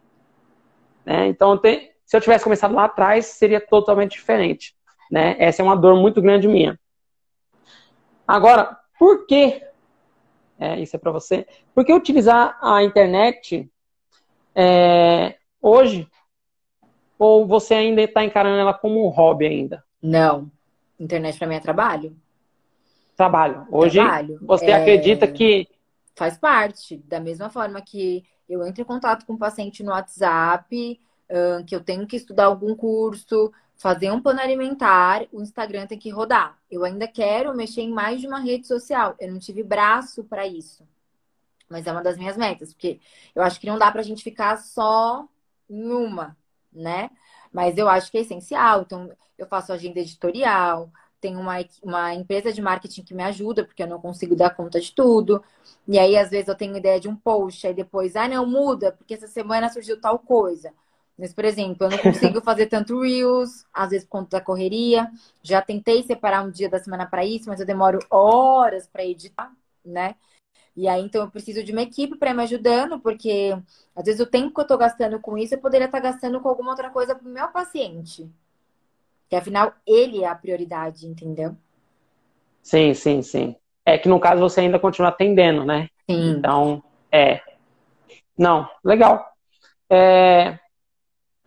Né? Então, tem, se eu tivesse começado lá atrás, seria totalmente diferente. Né? Essa é uma dor muito grande minha. Agora, por que? É, isso é para você. Por que utilizar a internet é, hoje? Ou você ainda está encarando ela como um hobby ainda? Não. Internet para mim é trabalho. Trabalho. Hoje trabalho. você é... acredita que faz parte da mesma forma que eu entro em contato com o paciente no WhatsApp, que eu tenho que estudar algum curso, fazer um plano alimentar, o Instagram tem que rodar. Eu ainda quero mexer em mais de uma rede social. Eu não tive braço para isso. Mas é uma das minhas metas, porque eu acho que não dá pra gente ficar só em uma, né? Mas eu acho que é essencial. Então, eu faço agenda editorial, tenho uma, uma empresa de marketing que me ajuda, porque eu não consigo dar conta de tudo. E aí, às vezes, eu tenho ideia de um post, aí depois, ah, não, muda, porque essa semana surgiu tal coisa. Mas, por exemplo, eu não consigo fazer tanto Reels, às vezes por conta da correria. Já tentei separar um dia da semana para isso, mas eu demoro horas para editar, né? E aí, então, eu preciso de uma equipe para me ajudando, porque às vezes o tempo que eu estou gastando com isso, eu poderia estar tá gastando com alguma outra coisa para o meu paciente. Que afinal, ele é a prioridade, entendeu? Sim, sim, sim. É que no caso você ainda continua atendendo, né? Sim. Então, é. Não, legal. É...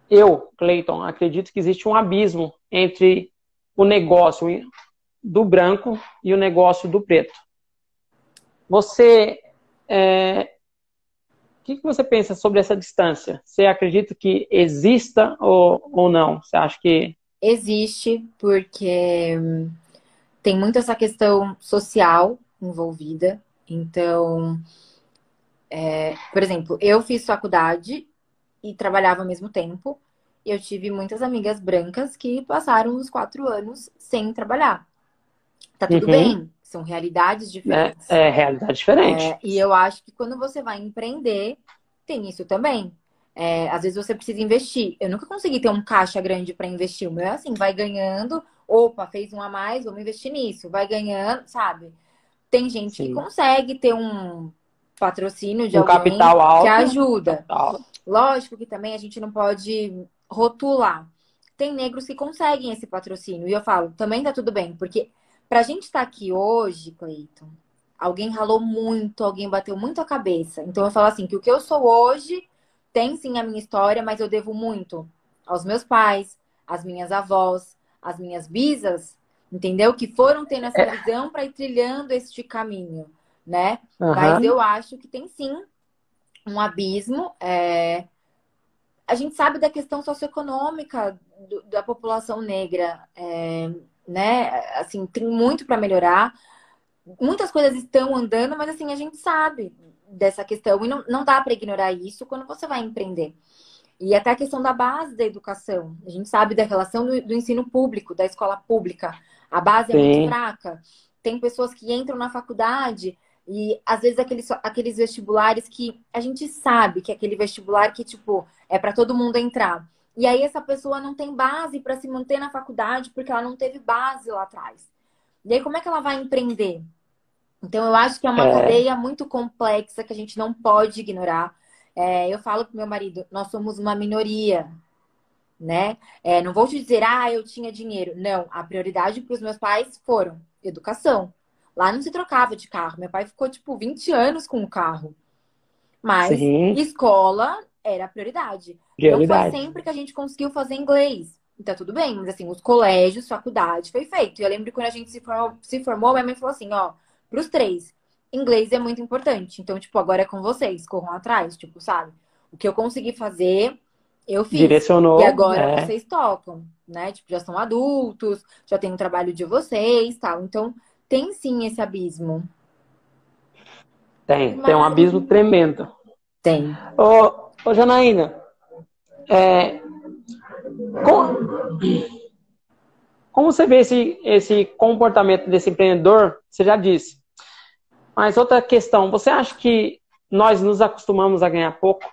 Eu, Clayton, acredito que existe um abismo entre o negócio do branco e o negócio do preto. Você. É, o que, que você pensa sobre essa distância? Você acredita que exista ou, ou não? Você acha que. Existe, porque hum, tem muito essa questão social envolvida. Então, é, por exemplo, eu fiz faculdade e trabalhava ao mesmo tempo. E eu tive muitas amigas brancas que passaram os quatro anos sem trabalhar. Tá tudo uhum. bem, são realidades diferentes. É, é realidade diferente. É, e eu acho que quando você vai empreender, tem isso também. É, às vezes você precisa investir. Eu nunca consegui ter um caixa grande para investir. O meu é assim, vai ganhando. Opa, fez um a mais, vamos investir nisso. Vai ganhando, sabe? Tem gente Sim. que consegue ter um patrocínio de um alguém capital alto, que ajuda. Capital. Lógico que também a gente não pode rotular. Tem negros que conseguem esse patrocínio. E eu falo, também tá tudo bem, porque Pra gente estar tá aqui hoje, Cleiton, alguém ralou muito, alguém bateu muito a cabeça. Então eu falo assim, que o que eu sou hoje tem sim a minha história, mas eu devo muito aos meus pais, às minhas avós, às minhas bisas, entendeu? Que foram tendo essa é. visão para ir trilhando este caminho, né? Uhum. Mas eu acho que tem sim um abismo. É... A gente sabe da questão socioeconômica do, da população negra, é... né? Assim, tem muito para melhorar. Muitas coisas estão andando, mas assim, a gente sabe dessa questão e não, não dá para ignorar isso quando você vai empreender. E até a questão da base da educação. A gente sabe da relação do, do ensino público, da escola pública. A base Sim. é muito fraca. Tem pessoas que entram na faculdade e às vezes aqueles, aqueles vestibulares que a gente sabe que é aquele vestibular que, tipo, é para todo mundo entrar. E aí essa pessoa não tem base para se manter na faculdade porque ela não teve base lá atrás. E aí como é que ela vai empreender? Então eu acho que é uma é. cadeia muito complexa que a gente não pode ignorar. É, eu falo pro meu marido, nós somos uma minoria, né? É, não vou te dizer, ah, eu tinha dinheiro. Não, a prioridade para os meus pais foram educação. Lá não se trocava de carro. Meu pai ficou, tipo, 20 anos com o carro. Mas Sim. escola era a prioridade. prioridade. Não foi sempre que a gente conseguiu fazer inglês. Então, tudo bem. Mas, assim, os colégios, faculdade, foi feito. E eu lembro que quando a gente se formou, se formou minha mãe falou assim, ó, pros três inglês é muito importante. Então, tipo, agora é com vocês, corram atrás, tipo, sabe? O que eu consegui fazer, eu fiz. Direcionou. E agora é. vocês tocam, né? Tipo, já são adultos, já tem o um trabalho de vocês, tal. Então, tem sim esse abismo. Tem, Mas... tem um abismo tremendo. Tem. Ô, ô Janaína, é, como, como você vê esse, esse comportamento desse empreendedor? Você já disse, mas outra questão, você acha que nós nos acostumamos a ganhar pouco?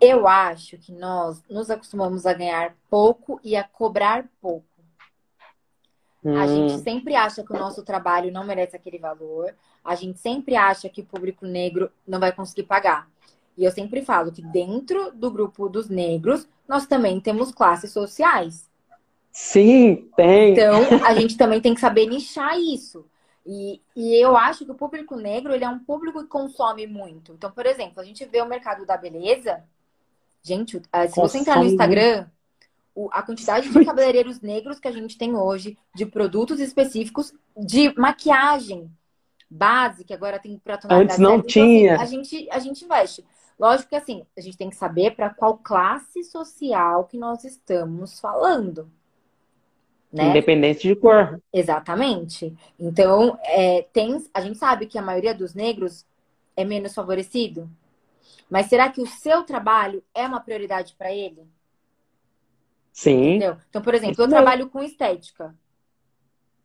Eu acho que nós nos acostumamos a ganhar pouco e a cobrar pouco. Hum. A gente sempre acha que o nosso trabalho não merece aquele valor. A gente sempre acha que o público negro não vai conseguir pagar. E eu sempre falo que dentro do grupo dos negros, nós também temos classes sociais. Sim, tem. Então, a gente também tem que saber nichar isso. E, e eu acho que o público negro ele é um público que consome muito. Então, por exemplo, a gente vê o mercado da beleza. Gente, ah, se você entrar no Instagram, a quantidade de cabeleireiros negros que a gente tem hoje, de produtos específicos, de maquiagem base, que agora tem para tonalidade Antes não certa. tinha. Então, assim, a, gente, a gente investe. Lógico que assim, a gente tem que saber para qual classe social que nós estamos falando. Né? Independente de cor. Exatamente. Então, é, tem, a gente sabe que a maioria dos negros é menos favorecido. Mas será que o seu trabalho é uma prioridade para ele? Sim. Entendeu? Então, por exemplo, eu trabalho com estética.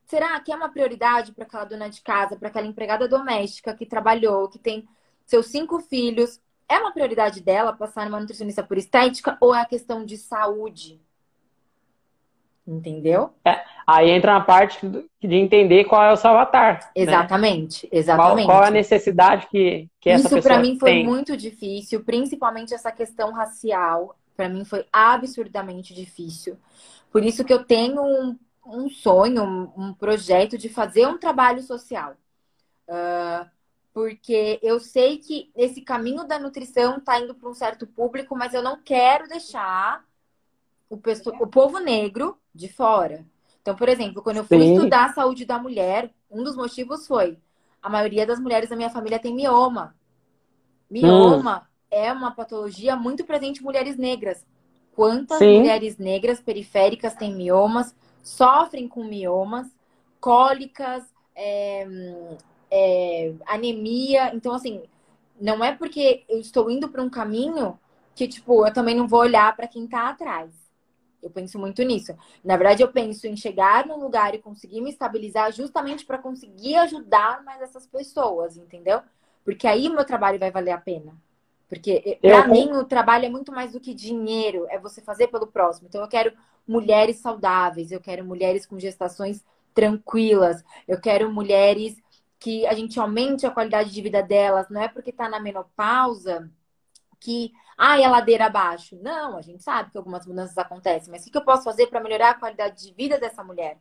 Será que é uma prioridade para aquela dona de casa, para aquela empregada doméstica que trabalhou, que tem seus cinco filhos? É uma prioridade dela passar numa nutricionista por estética ou é a questão de saúde? Entendeu? É, aí entra na parte de entender qual é o seu avatar. Exatamente, né? exatamente. Qual, qual, a necessidade que, que essa Isso pessoa para mim foi tem. muito difícil, principalmente essa questão racial. Para mim foi absurdamente difícil. Por isso que eu tenho um, um sonho, um, um, projeto de fazer um trabalho social. Uh, porque eu sei que esse caminho da nutrição está indo para um certo público, mas eu não quero deixar o, o povo negro de fora. Então, por exemplo, quando eu fui Sim. estudar a saúde da mulher, um dos motivos foi a maioria das mulheres da minha família tem mioma. Mioma hum. é uma patologia muito presente em mulheres negras. Quantas Sim. mulheres negras periféricas têm miomas, sofrem com miomas, cólicas, é, é, anemia. Então, assim, não é porque eu estou indo para um caminho que, tipo, eu também não vou olhar para quem está atrás. Eu penso muito nisso. Na verdade, eu penso em chegar num lugar e conseguir me estabilizar justamente para conseguir ajudar mais essas pessoas, entendeu? Porque aí o meu trabalho vai valer a pena. Porque para eu... mim o trabalho é muito mais do que dinheiro, é você fazer pelo próximo. Então eu quero mulheres saudáveis, eu quero mulheres com gestações tranquilas, eu quero mulheres que a gente aumente a qualidade de vida delas, não é porque está na menopausa que, ah, é ladeira abaixo. Não, a gente sabe que algumas mudanças acontecem, mas o que eu posso fazer para melhorar a qualidade de vida dessa mulher?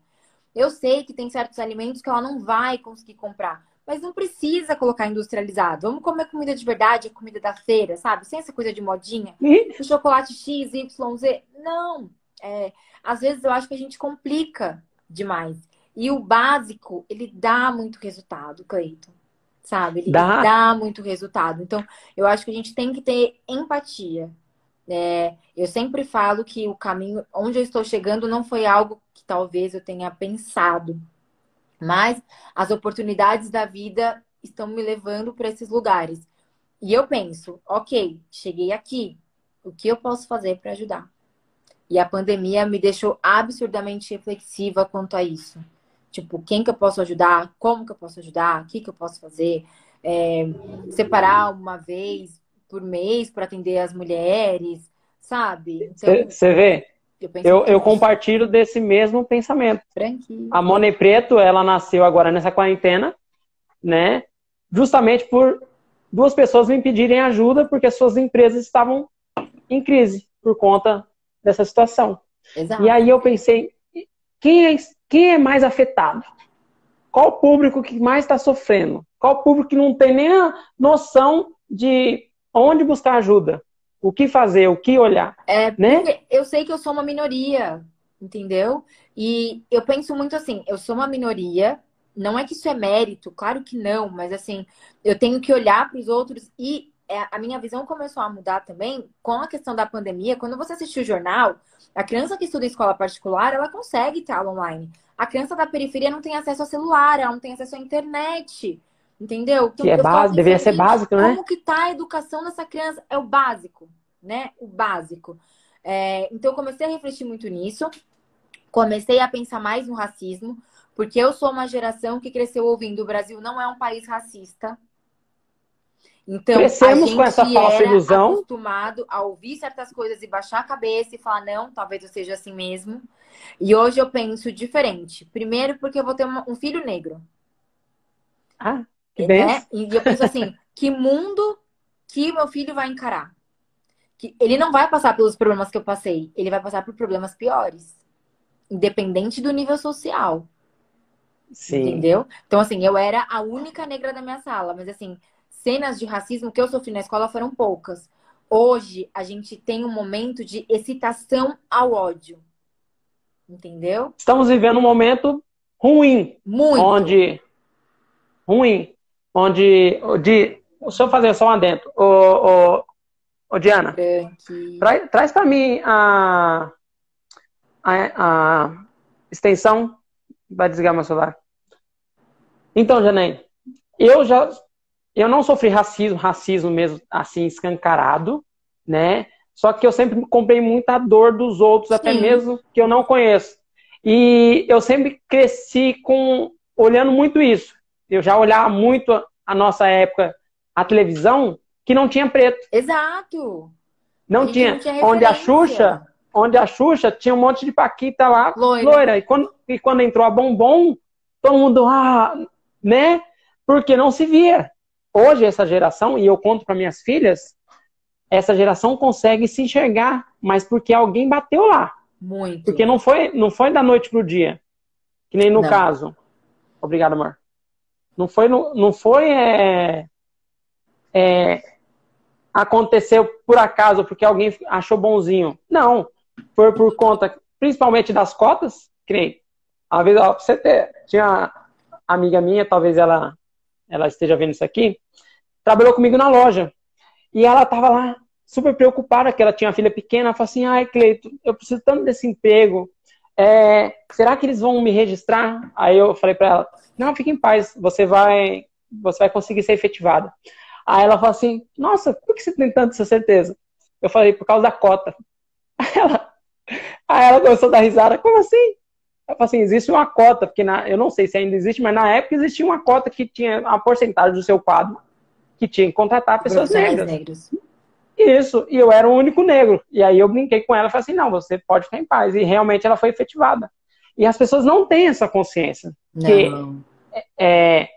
Eu sei que tem certos alimentos que ela não vai conseguir comprar, mas não precisa colocar industrializado. Vamos comer comida de verdade, comida da feira, sabe? Sem essa coisa de modinha. O chocolate X, Y, Z. Não. É, às vezes eu acho que a gente complica demais. E o básico, ele dá muito resultado, Cleiton. Sabe? Ele dá. dá muito resultado. Então, eu acho que a gente tem que ter empatia. É, eu sempre falo que o caminho onde eu estou chegando não foi algo que talvez eu tenha pensado, mas as oportunidades da vida estão me levando para esses lugares. E eu penso, ok, cheguei aqui, o que eu posso fazer para ajudar? E a pandemia me deixou absurdamente reflexiva quanto a isso. Tipo, quem que eu posso ajudar? Como que eu posso ajudar? O que que eu posso fazer? É, separar uma vez por mês para atender as mulheres, sabe? Você então, vê? Eu, eu, eu compartilho desse mesmo pensamento. Tranquilo. A Money Preto, ela nasceu agora nessa quarentena, né? Justamente por duas pessoas me pedirem ajuda porque suas empresas estavam em crise por conta dessa situação. Exato. E aí eu pensei, quem é, quem é mais afetado? Qual o público que mais está sofrendo? Qual o público que não tem nem a noção de onde buscar ajuda? O que fazer? O que olhar? É, né? Eu sei que eu sou uma minoria, entendeu? E eu penso muito assim, eu sou uma minoria, não é que isso é mérito, claro que não, mas assim, eu tenho que olhar para os outros e a minha visão começou a mudar também com a questão da pandemia. Quando você assiste o jornal, a criança que estuda em escola particular, ela consegue ter aula online. A criança da periferia não tem acesso ao celular, ela não tem acesso à internet. Entendeu? Então, que é básico, deveria ser básico, né? Como que tá a educação dessa criança? É o básico, né? O básico. É, então, eu comecei a refletir muito nisso. Comecei a pensar mais no racismo, porque eu sou uma geração que cresceu ouvindo o Brasil não é um país racista. Então, Crescemos a gente com essa falsa ilusão. acostumado a ouvir certas coisas e baixar a cabeça e falar, não, talvez eu seja assim mesmo. E hoje eu penso diferente. Primeiro, porque eu vou ter um filho negro. Ah, que bem. Né? E eu penso assim, que mundo que meu filho vai encarar? Que ele não vai passar pelos problemas que eu passei, ele vai passar por problemas piores. Independente do nível social. Sim. Entendeu? Então, assim, eu era a única negra da minha sala, mas assim, cenas de racismo que eu sofri na escola foram poucas. Hoje, a gente tem um momento de excitação ao ódio. Entendeu? Estamos vivendo um momento ruim. Muito. Onde. Ruim. Onde. De, deixa eu fazer só um adentro. Ô, ô, ô Diana. Tra, traz para mim a, a, a extensão. Vai desligar meu celular. Então, Janaine, eu já eu não sofri racismo, racismo mesmo assim escancarado, né? Só que eu sempre comprei muita dor dos outros, Sim. até mesmo que eu não conheço. E eu sempre cresci com olhando muito isso. Eu já olhava muito a nossa época a televisão que não tinha preto. Exato. Não tinha. não tinha. Onde a Xuxa, onde a Xuxa tinha um monte de paquita lá, loira. loira. E, quando, e quando entrou a Bombom, todo mundo, ah, né? Porque não se via hoje essa geração, e eu conto para minhas filhas, essa geração consegue se enxergar, mas porque alguém bateu lá. Muito. Porque não foi, não foi da noite pro dia. Que nem no não. caso. Obrigado, amor. Não foi, não, não foi é, é, aconteceu por acaso porque alguém achou bonzinho. Não. Foi por conta, principalmente das cotas, que nem, uma vez, ó, você ter, tinha amiga minha, talvez ela ela esteja vendo isso aqui, trabalhou comigo na loja. E ela estava lá super preocupada, que ela tinha uma filha pequena. Ela falou assim: ai, Cleito, eu preciso tanto desse emprego. É, será que eles vão me registrar? Aí eu falei para ela: não, fique em paz, você vai, você vai conseguir ser efetivada. Aí ela falou assim: nossa, por que você tem tanta certeza? Eu falei: por causa da cota. Aí ela, aí ela começou a dar risada: como assim? Eu falei assim, existe uma cota, porque na, eu não sei se ainda existe, mas na época existia uma cota que tinha uma porcentagem do seu quadro que tinha que contratar pessoas negras. Negros. Isso, e eu era o único negro. E aí eu brinquei com ela e falei assim, não, você pode ficar em paz. E realmente ela foi efetivada. E as pessoas não têm essa consciência. Não. Que é,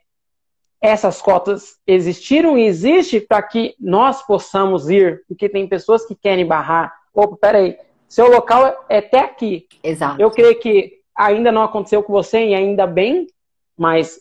essas cotas existiram e existem para que nós possamos ir, porque tem pessoas que querem barrar. Opa, peraí, seu local é até aqui. Exato. Eu creio que ainda não aconteceu com você e ainda bem, mas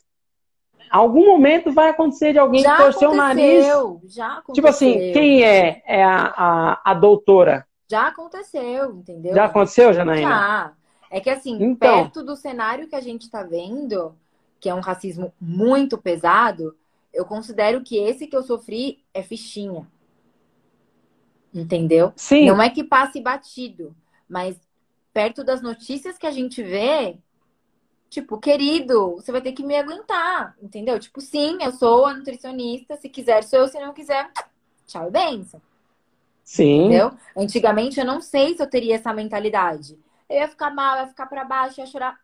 algum momento vai acontecer de alguém Já torcer o nariz. aconteceu, já aconteceu. Tipo assim, quem é? É a, a, a doutora. Já aconteceu, entendeu? Já aconteceu, Janaína? Já. É que assim, Então. perto do cenário que a gente tá vendo, que é um racismo muito pesado, eu considero que esse que eu sofri é fichinha. Entendeu? Sim, Não é que passe batido, mas perto das notícias que a gente vê, tipo, querido, você vai ter que me aguentar, entendeu? Tipo, sim, eu sou a nutricionista, se quiser sou eu, se não quiser, tchau e benção. sim. Entendeu? Antigamente eu não sei se eu teria essa mentalidade. Eu ia ficar mal, eu ia ficar pra baixo, eu ia chorar.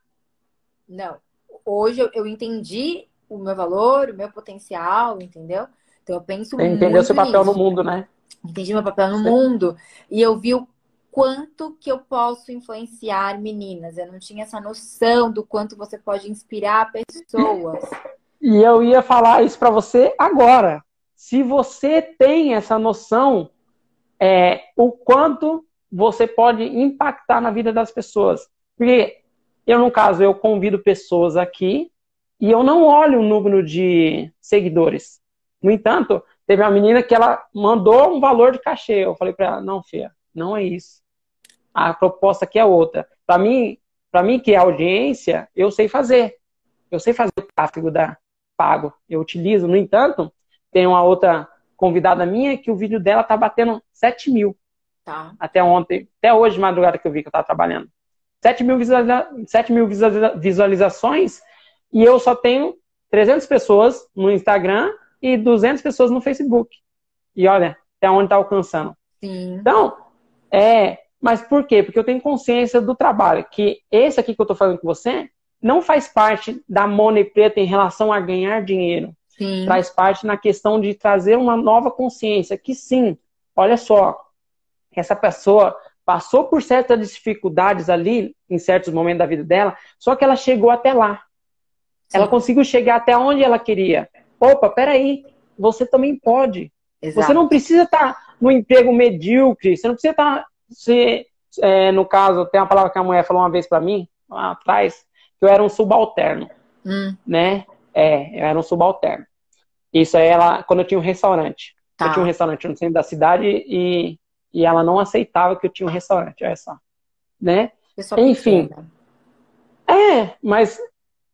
Não. Hoje eu, eu entendi o meu valor, o meu potencial, entendeu? Então eu penso Você muito entendeu seu papel nisso. no mundo, né? Entendi meu papel no mundo. E eu vi o quanto que eu posso influenciar meninas. Eu não tinha essa noção do quanto você pode inspirar pessoas. E eu ia falar isso pra você agora. Se você tem essa noção, é, o quanto você pode impactar na vida das pessoas. Porque eu, no caso, eu convido pessoas aqui e eu não olho o número de seguidores. No entanto, teve uma menina que ela mandou um valor de cachê. Eu falei pra ela, não, filha, não é isso. A proposta aqui é outra. Pra mim, para mim que é audiência, eu sei fazer. Eu sei fazer o tráfego da pago. Eu utilizo. No entanto, tem uma outra convidada minha que o vídeo dela tá batendo 7 mil Tá? até ontem, até hoje de madrugada que eu vi que eu tava trabalhando. 7 mil, visualiza 7 mil visualiza- visualizações e eu só tenho 300 pessoas no Instagram e 200 pessoas no Facebook. E olha, até onde tá alcançando. Sim. Então, é. Mas por quê? Porque eu tenho consciência do trabalho, que esse aqui que eu tô fazendo com você não faz parte da Money Preta em relação a ganhar dinheiro Sim. traz parte na questão de trazer uma nova consciência, que sim, olha só, essa pessoa passou por certas dificuldades ali, em certos momentos da vida dela, só que ela chegou até lá. Ela Sim. conseguiu chegar até onde ela queria. Opa, peraí, você também pode. Exato. Você não precisa estar no emprego medíocre, você não precisa estar, se, é, no caso, tem uma palavra que a mulher falou uma vez pra mim, lá atrás, que eu era um subalterno Hum, né? É, eu era um subalterno. Isso aí ela, quando eu tinha um restaurante. tá. Eu tinha um restaurante no centro da cidade e, e ela não aceitava que eu tinha um restaurante, olha só. Né? Enfim. pequena. É, mas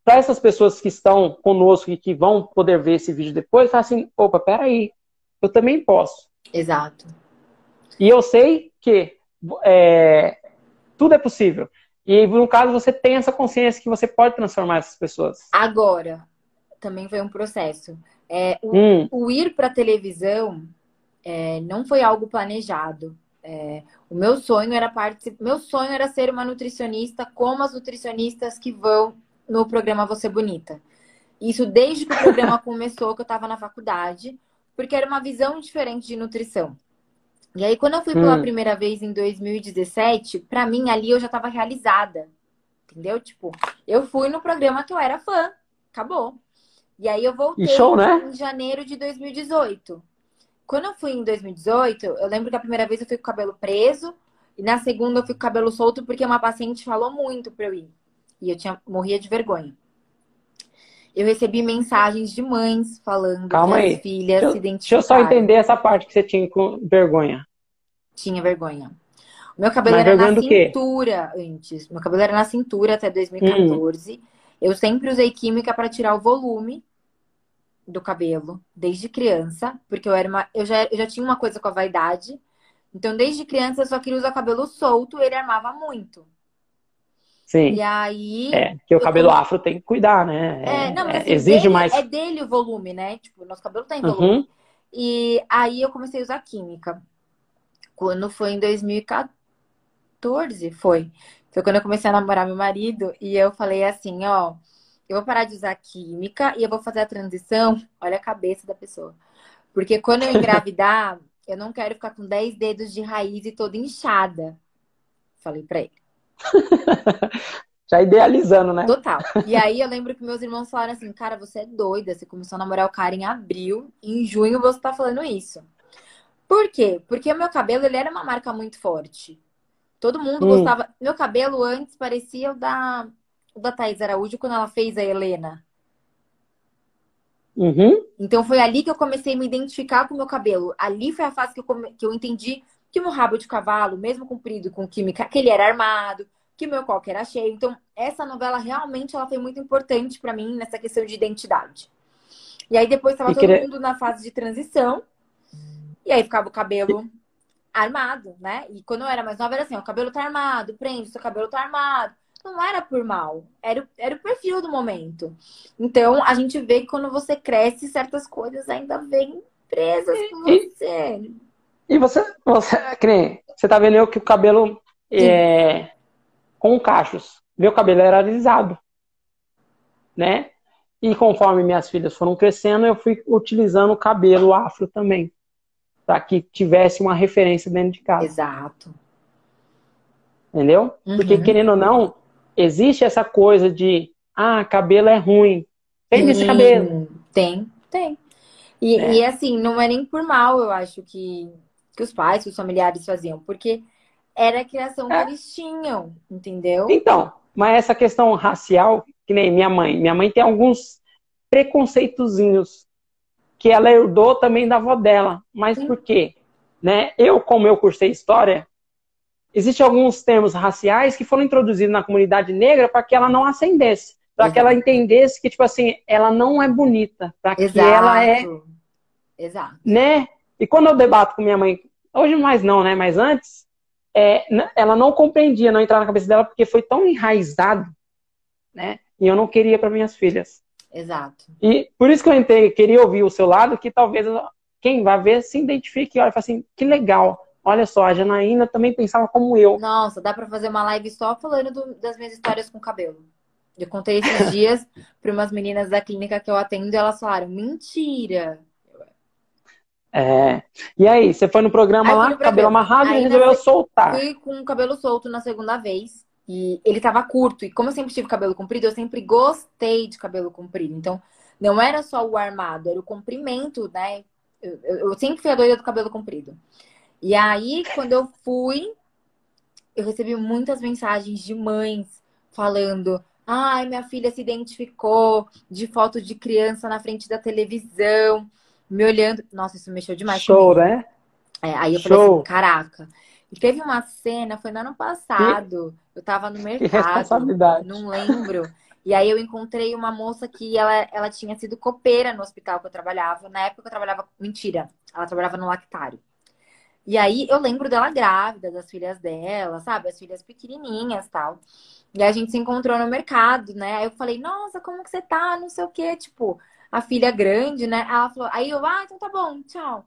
para essas pessoas que estão conosco e que vão poder ver esse vídeo depois, fala assim, opa, peraí, eu também posso. Exato. E eu sei que é, tudo é possível. E no caso você tem essa consciência que você pode transformar essas pessoas. Agora, também foi um processo. É, o, Hum, o ir para televisão é, não foi algo planejado. É, o meu sonho era participar. Meu sonho era ser uma nutricionista como as nutricionistas que vão no programa Você Bonita. Isso desde que o programa começou, que eu estava na faculdade, porque era uma visão diferente de nutrição. E aí, quando eu fui pela Hum. primeira vez em 2017, pra mim ali eu já tava realizada. Entendeu? Tipo, eu fui no programa que eu era fã. Acabou. E aí eu voltei E show, né? em janeiro de 2018. Quando eu fui em 2018, eu lembro que a primeira vez eu fui com o cabelo preso, e na segunda eu fui com o cabelo solto porque uma paciente falou muito pra eu ir. E eu tinha, morria de vergonha. Eu recebi mensagens de mães falando Calma que aí. as filhas Deixa eu- se deixa eu só identificaram. entender essa parte que você tinha com vergonha. Tinha vergonha. O meu cabelo Mas era na cintura antes. Meu cabelo era na cintura até 2014. Eu sempre usei química para tirar o volume do cabelo, desde criança, porque eu era uma, eu já, eu já tinha uma coisa com a vaidade. Então, desde criança, eu só queria usar cabelo solto, ele armava muito. Sim. E aí. É, que o cabelo come- afro tem que cuidar, né? É, não, mas é, assim, exige dele- mais. É dele o volume, né? Tipo, nosso cabelo tem volume. Uhum. E aí eu comecei a usar química. Quando foi em 2014, foi. Foi quando eu comecei a namorar meu marido e eu falei assim, ó, eu vou parar de usar química e eu vou fazer a transição. Olha a cabeça da pessoa. Porque quando eu engravidar, eu não quero ficar com 10 dedos de raiz e toda inchada. Falei pra ele. Já idealizando, né? Total. E aí eu lembro que meus irmãos falaram assim, cara, você é doida, você começou a namorar o cara em abril, em junho você tá falando isso. Por quê? Porque o meu cabelo, ele era uma marca muito forte. Todo mundo Hum. gostava. Meu cabelo antes parecia o da, o da Thaís Araújo quando ela fez a Helena. Uhum. Então foi ali que eu comecei a me identificar com o meu cabelo. Ali foi a fase que eu, come... que eu entendi que o meu rabo de cavalo, mesmo comprido com química, que ele era armado, que o meu coque era cheio. Então, essa novela realmente ela foi muito importante para mim nessa questão de identidade. E aí depois estava todo queria... mundo na fase de transição. E aí ficava o cabelo armado, né? E quando eu era mais nova era assim, o cabelo tá armado, prende, seu cabelo tá armado. Não era por mal, era, o, era o perfil do momento. Então, a gente vê que quando você cresce, certas coisas ainda vêm presas com você. E você, você, você tá vendo eu que o cabelo é, com cachos. Meu cabelo era alisado, né? E conforme minhas filhas foram crescendo, eu fui utilizando o cabelo afro também, para que tivesse uma referência dentro de casa. Exato. Entendeu? Uhum. Porque querendo ou não, existe essa coisa de ah, cabelo é ruim. Tem esse cabelo. Tem, tem. E, é. e assim, não é nem por mal, eu acho que que os pais, que os familiares faziam, porque era a criação é. que eles tinham, entendeu? Então, mas essa questão racial, que nem minha mãe, minha mãe tem alguns preconceitozinhos que ela herdou também da avó dela. Mas por quê? Né? Eu, como eu cursei história, existem alguns termos raciais que foram introduzidos na comunidade negra para que ela não ascendesse, para que ela entendesse que tipo assim, ela não é bonita, para que ela é Exato. Né? E quando eu debato com minha mãe, hoje mais não, né? Mas antes, é, ela não compreendia, não entrava na cabeça dela, porque foi tão enraizado, né? E eu não queria para minhas filhas. Exato. E por isso que eu entrei, queria ouvir o seu lado, que talvez quem vai ver se identifique e olha e fala assim, que legal. Olha só, a Janaína também pensava como eu. Nossa, dá para fazer uma live só falando do, das minhas histórias com cabelo. Eu contei esses dias para umas meninas da clínica que eu atendo e elas falaram: mentira, é. E aí, você foi no programa aí lá, no cabelo amarrado e resolveu soltar. Fui com o cabelo solto na segunda vez. E ele tava curto. E como eu sempre tive cabelo comprido, eu sempre gostei de cabelo comprido. Então, não era só o armado, era o comprimento, né? Eu, eu, eu sempre fui a doida do cabelo comprido. E aí, quando eu fui, eu recebi muitas mensagens de mães falando: ai, minha filha se identificou de foto de criança na frente da televisão me olhando. Nossa, isso mexeu demais. Show, comigo. né? É, aí eu Show. falei assim, caraca. E teve uma cena, foi no ano passado. Eu tava no mercado. Não lembro. E aí eu encontrei uma moça que ela, ela tinha sido copeira no hospital que eu trabalhava. Na época eu trabalhava. Mentira, ela trabalhava no lactário. E aí eu lembro dela grávida, das filhas dela, sabe? As filhas pequenininhas tal. E a gente se encontrou no mercado, né? Aí eu falei, nossa, como que você tá? Não sei o quê. Tipo, a filha grande, né? Ela falou, aí eu, ah, então tá bom, tchau.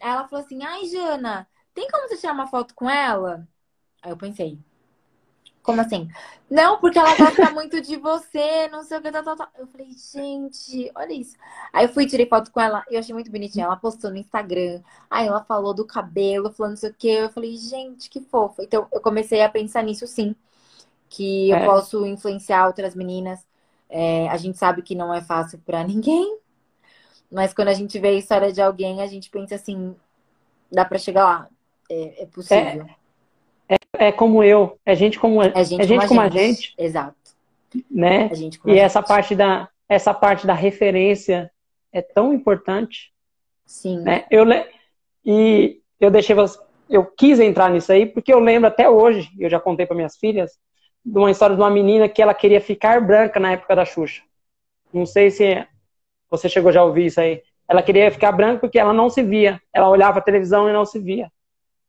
Aí ela falou assim, ai, Jana, tem como você tirar uma foto com ela? Aí eu pensei, como assim? Não, porque ela gosta muito de você, não sei o que, tal, tal, tal. Eu falei, gente, olha isso. Aí eu fui tirei foto com ela, eu achei muito bonitinha. Ela postou no Instagram, aí ela falou do cabelo, falando não sei o que. Eu falei, gente, que fofa. Então eu comecei a pensar nisso sim. Que é. eu posso influenciar outras meninas é, a gente sabe que não é fácil para ninguém, mas quando a gente vê a história de alguém, a gente pensa assim: dá para chegar lá, é, é possível. É, é, é, como eu, é gente como, é gente, é gente como, a, gente. a gente. Exato. Né? e essa parte, da, essa parte da referência é tão importante. Sim. Né? Eu, e eu deixei eu quis entrar nisso aí porque eu lembro até hoje, eu já contei para minhas filhas, de uma história de uma menina que ela queria ficar branca na época da Xuxa. Não sei se você chegou já a ouvir isso aí. Ela queria ficar branca porque ela não se via. Ela olhava a televisão e não se via.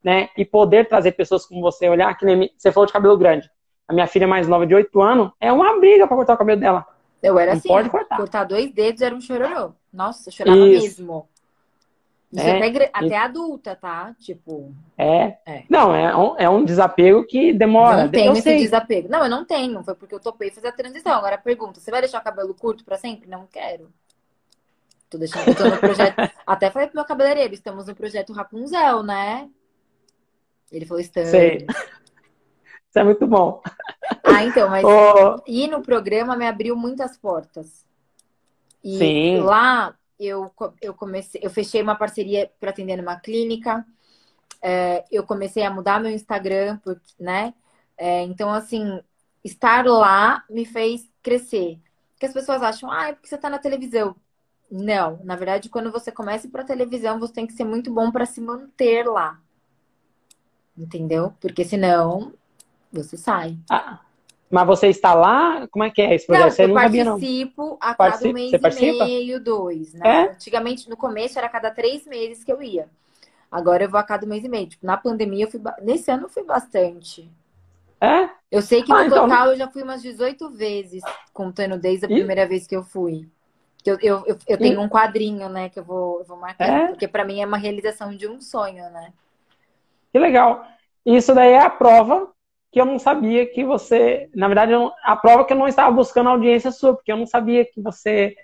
Né? E poder trazer pessoas como você, olhar, que nem você falou de cabelo grande. A minha filha mais nova de 8 anos, é uma briga para cortar o cabelo dela. Eu era não assim, pode cortar. cortar dois dedos era um chororô. Nossa, eu chorava Isso. mesmo. Isso é, até, até adulta, tá? Tipo. É. é. Não, é um, é um desapego que demora. Não tenho esse sei. desapego. Não, eu não tenho. Foi porque eu topei fazer a transição. Agora pergunta: você vai deixar o cabelo curto pra sempre? Não quero. Tô deixando. Eu tô no projeto. até falei pro meu cabeleireiro: estamos no projeto Rapunzel, né? Ele falou: estamos. Sei. Isso é muito bom. Ah, então, mas oh. ir no programa me abriu muitas portas. E Sim. lá eu, eu comecei, eu fechei uma parceria para atender numa clínica. É, eu comecei a mudar meu Instagram, porque, né? É, então, assim, estar lá me fez crescer. Porque as pessoas acham, ah, é porque você está na televisão. Não, na verdade, quando você começa para televisão, você tem que ser muito bom para se manter lá. Entendeu? Porque senão você sai. Ah, mas você está lá? Como é que é projeto? Não, você eu não sabia, não. participo a cada mês Você e participa? meio, dois, né? É? Antigamente, no começo, era a cada três meses que eu ia. Agora eu vou a cada mês e meio. Tipo, na pandemia, eu fui. Nesse ano eu fui bastante. É? Eu sei que Ah, no então- total eu já fui umas 18 vezes, contando desde a Ih. primeira vez que eu fui. Eu, eu, eu, eu tenho um quadrinho, né, que eu vou, eu vou marcar, É? porque pra mim é uma realização de um sonho, né? Que legal. Isso daí é a prova que eu não sabia que você. Na verdade, eu a prova que eu não estava buscando audiência sua, porque eu não sabia que você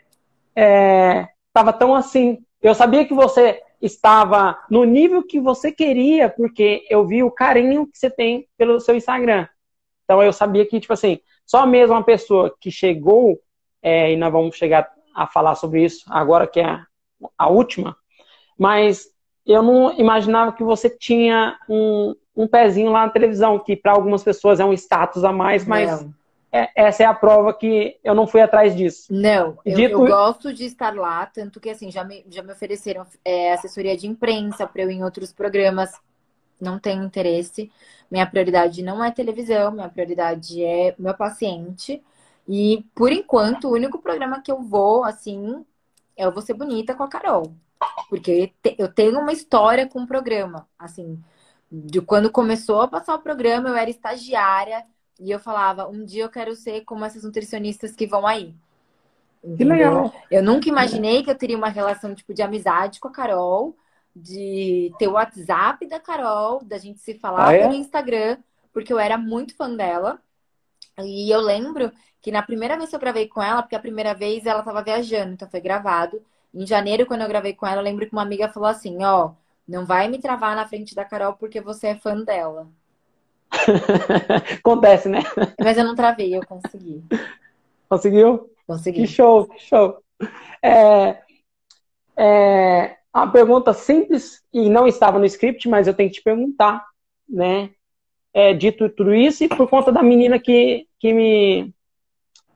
estava tão assim. Eu sabia que você estava no nível que você queria, porque eu vi o carinho que você tem pelo seu Instagram. Então eu sabia que, tipo assim, só mesmo uma pessoa que chegou, é, e nós vamos chegar a falar sobre isso agora, que é a, a última, mas eu não imaginava que você tinha um, um pezinho lá na televisão, que para algumas pessoas é um status a mais, mas é- essa é a prova que eu não fui atrás disso. não eu, Dito- eu gosto de estar lá, tanto que assim, já me, já me ofereceram é, assessoria de imprensa pra eu ir em outros programas. Não tenho interesse. Minha prioridade não é televisão, minha prioridade é meu paciente. E por enquanto, o único programa que eu vou, assim, é o Você Bonita com a Carol. Porque eu tenho uma história com o programa. Assim, de quando começou a passar o programa, eu era estagiária e eu falava, um dia eu quero ser como essas nutricionistas que vão aí. Que Entendeu? legal. Eu nunca imaginei que eu teria uma relação tipo de amizade com a Carol, de ter o WhatsApp da Carol, da gente se falar Ah, é? pelo Instagram, porque eu era muito fã dela. E eu lembro que na primeira vez que eu gravei com ela, porque a primeira vez ela tava viajando, então foi gravado. Em janeiro, quando eu gravei com ela, eu lembro que uma amiga falou assim: Ó, não vai me travar na frente da Carol porque você é fã dela. Acontece, né? Mas eu não travei, eu consegui. Conseguiu? Que Consegui. show, que show. É, é uma pergunta simples e não estava no script, mas eu tenho que te perguntar, né? É, dito tudo isso e por conta da menina que, que me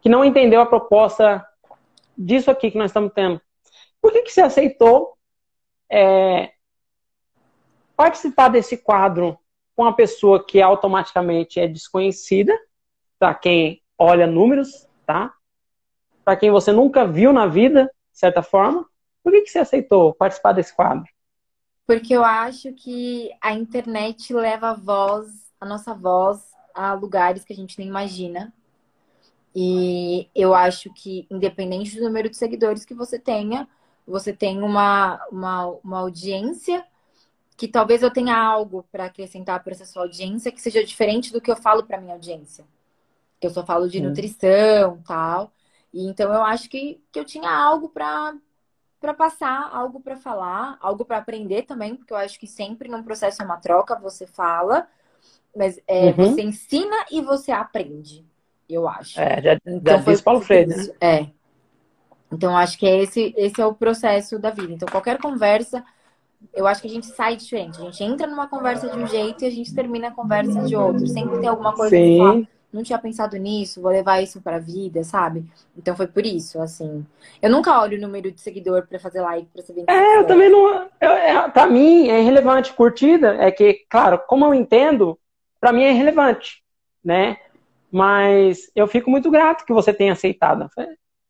que não entendeu a proposta disso aqui que nós estamos tendo. Por que, que você aceitou é, participar desse quadro com uma pessoa que automaticamente é desconhecida, para quem olha números, tá? Para quem você nunca viu na vida, de certa forma. Por que, que você aceitou participar desse quadro? Porque eu acho que a internet leva a voz, a nossa voz, a lugares que a gente nem imagina. E eu acho que, independente do número de seguidores que você tenha, você tem uma, uma, uma audiência que talvez eu tenha algo para acrescentar para essa sua audiência que seja diferente do que eu falo para minha audiência. Que eu só falo de Sim. nutrição tal. E então eu acho que, que eu tinha algo para para passar, algo para falar, algo para aprender também, porque eu acho que sempre num processo é uma troca, você fala, mas é, Uhum. você ensina e você aprende, eu acho. É, já, Então já disse Paulo Freire, né? É. Então acho que é esse, esse é o processo da vida. Então qualquer conversa, eu acho que a gente sai diferente. A gente entra numa conversa de um jeito e a gente termina a conversa de outro. Sempre tem alguma coisa que fala, Sim. não tinha pensado nisso, vou levar isso pra vida, sabe? Então foi por isso, assim. Eu nunca olho o número de seguidor pra fazer like, pra saber. É, eu também não. Eu, é, pra mim é irrelevante. Curtida é que, claro, como eu entendo, pra mim é irrelevante, né? Mas eu fico muito grato que você tenha aceitado.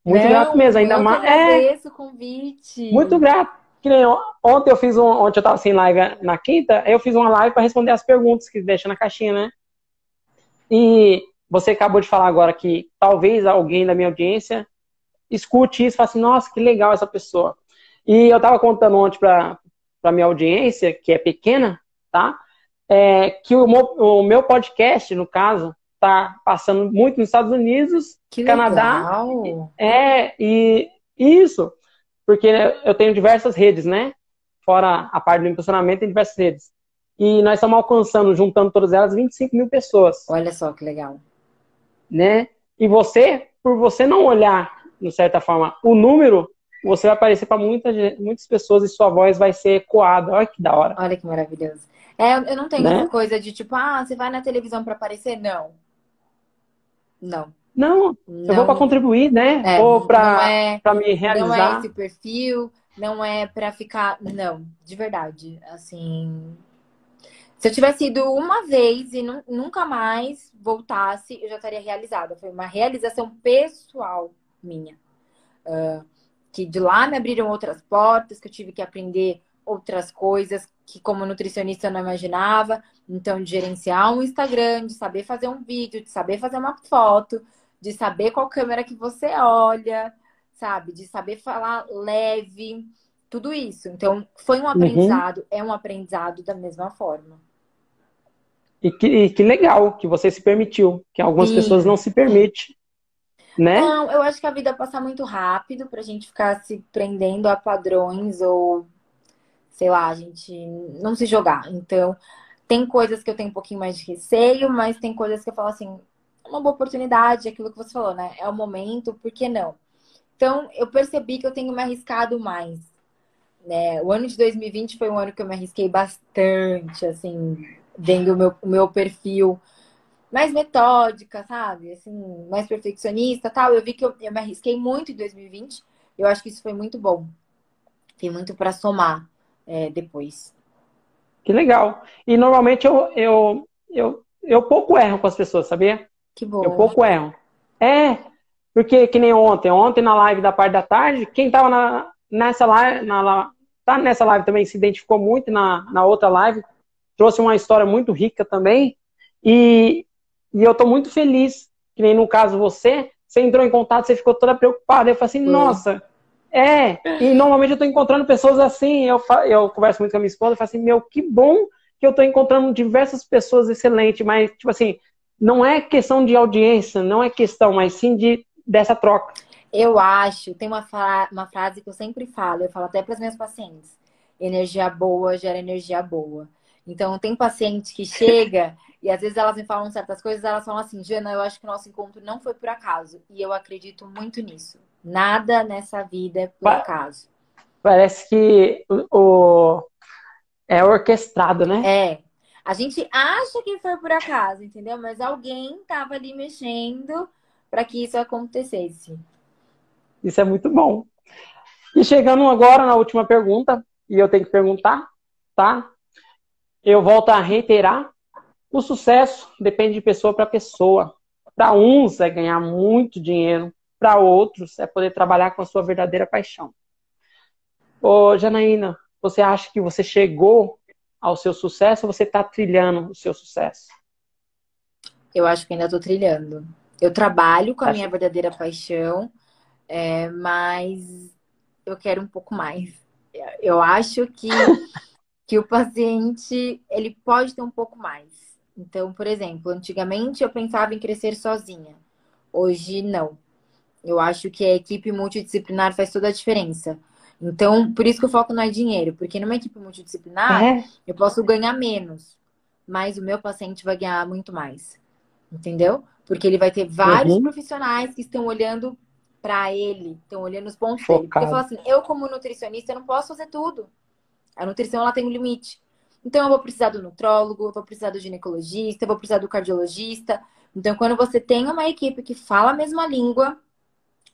Muito Não, grato mesmo, ainda mais. É, agradeço o convite. muito grato. Que nem on- ontem eu fiz um. Ontem eu tava sem live na quinta, eu fiz uma live para responder as perguntas que deixa na caixinha, né? E você acabou de falar agora que talvez alguém da minha audiência escute isso e fale assim, nossa, que legal essa pessoa. E eu tava contando ontem para para minha audiência, que é pequena, tá? É, que o o meu podcast, no caso, tá passando muito nos Estados Unidos, Que Canadá, legal. é, e isso, porque eu tenho diversas redes, né? Fora a parte do impulsionamento, tem diversas redes. E nós estamos alcançando, juntando todas elas, 25 mil pessoas, Olha só que legal. né? E você, por você não olhar, de certa forma, o número, você vai aparecer para muita, muitas pessoas e sua voz vai ser ecoada. Olha que da hora. Olha que maravilhoso. É, eu- não tenho Né? essa coisa de tipo, ah, você vai na televisão pra aparecer? Não. Não. Não, não eu vou para contribuir, né? É, Ou para é, me realizar. Não é esse perfil, não é para ficar. Não, de verdade. Assim. Se eu tivesse ido uma vez e nunca mais voltasse, eu já estaria realizada. Foi uma realização pessoal minha. Uh, que de lá me abriram outras portas, que eu tive que aprender outras coisas que como nutricionista eu não imaginava. Então, de gerenciar um Instagram, de saber fazer um vídeo, de saber fazer uma foto, de saber qual câmera que você olha, sabe? De saber falar leve, tudo isso. Então, foi um uhum. aprendizado, uhum. é um aprendizado da mesma forma. E que, e que legal que você se permitiu, que algumas Sim. pessoas não se permitem. Né? Não, eu acho que a vida passa muito rápido pra gente ficar se prendendo a padrões ou, sei lá, a gente não se jogar. Então, tem coisas que eu tenho um pouquinho mais de receio, mas tem coisas que eu falo assim, é uma boa oportunidade, aquilo que você falou, né? É o momento, por que não? Então, eu percebi que eu tenho me arriscado mais. Né? O ano de 2020 foi um ano que eu me arrisquei bastante, assim, vendo o meu, meu perfil mais metódica, sabe? Assim, mais perfeccionista tal. Eu vi que eu, eu me arrisquei muito em 2020. Eu acho que isso foi muito bom. Tem muito para somar é, depois. Que legal. E normalmente eu, eu, eu, eu pouco erro com as pessoas, sabia? Que bom. Eu pouco erro. É, porque que nem ontem. Ontem na live da parte da tarde, quem tava na, nessa live, na, tá nessa live também se identificou muito na, na outra live. Trouxe uma história muito rica também. E, e eu tô muito feliz, que nem no caso você, você entrou em contato, você ficou toda preocupada. Eu falei assim, nossa, é. E normalmente eu tô encontrando pessoas assim, eu, eu converso muito com a minha esposa, eu falo assim, meu, que bom que eu tô encontrando diversas pessoas excelentes, mas, tipo assim, não é questão de audiência, não é questão, mas sim de, dessa troca. Eu acho, tem uma, uma frase que eu sempre falo, eu falo até para as minhas pacientes: energia boa gera energia boa. Então, tem paciente que chega e às vezes elas me falam certas coisas, elas falam assim, Jana, eu acho que o nosso encontro não foi por acaso. E eu acredito muito nisso. Nada nessa vida é por pa acaso. Parece que o, o, é orquestrado, né? É. A gente acha que foi por acaso, entendeu? Mas alguém estava ali mexendo para que isso acontecesse. Isso é muito bom. E chegando agora na última pergunta, e eu tenho que perguntar, tá? Eu volto a reiterar o sucesso depende de pessoa para pessoa. Para uns é ganhar muito dinheiro, para outros é poder trabalhar com a sua verdadeira paixão. Ô, Janaína, você acha que você chegou ao seu sucesso ou você está trilhando o seu sucesso? Eu acho que ainda estou trilhando. Eu trabalho com a acho... minha verdadeira paixão, é, mas eu quero um pouco mais. Eu acho que, que o paciente ele pode ter um pouco mais. Então, por exemplo, antigamente eu pensava em crescer sozinha. Hoje, não. Eu acho que a equipe multidisciplinar faz toda a diferença. Então, por isso que eu foco não é dinheiro, porque numa equipe multidisciplinar é. eu posso ganhar menos, mas o meu paciente vai ganhar muito mais. Entendeu? Porque ele vai ter vários uhum. profissionais que estão olhando para ele, estão olhando os pontos Focado. dele. Porque eu falo assim, eu como nutricionista eu não posso fazer tudo. A nutrição ela tem um limite. Então, eu vou precisar do nutrólogo, eu vou precisar do ginecologista, eu vou precisar do cardiologista. Então, quando você tem uma equipe que fala a mesma língua,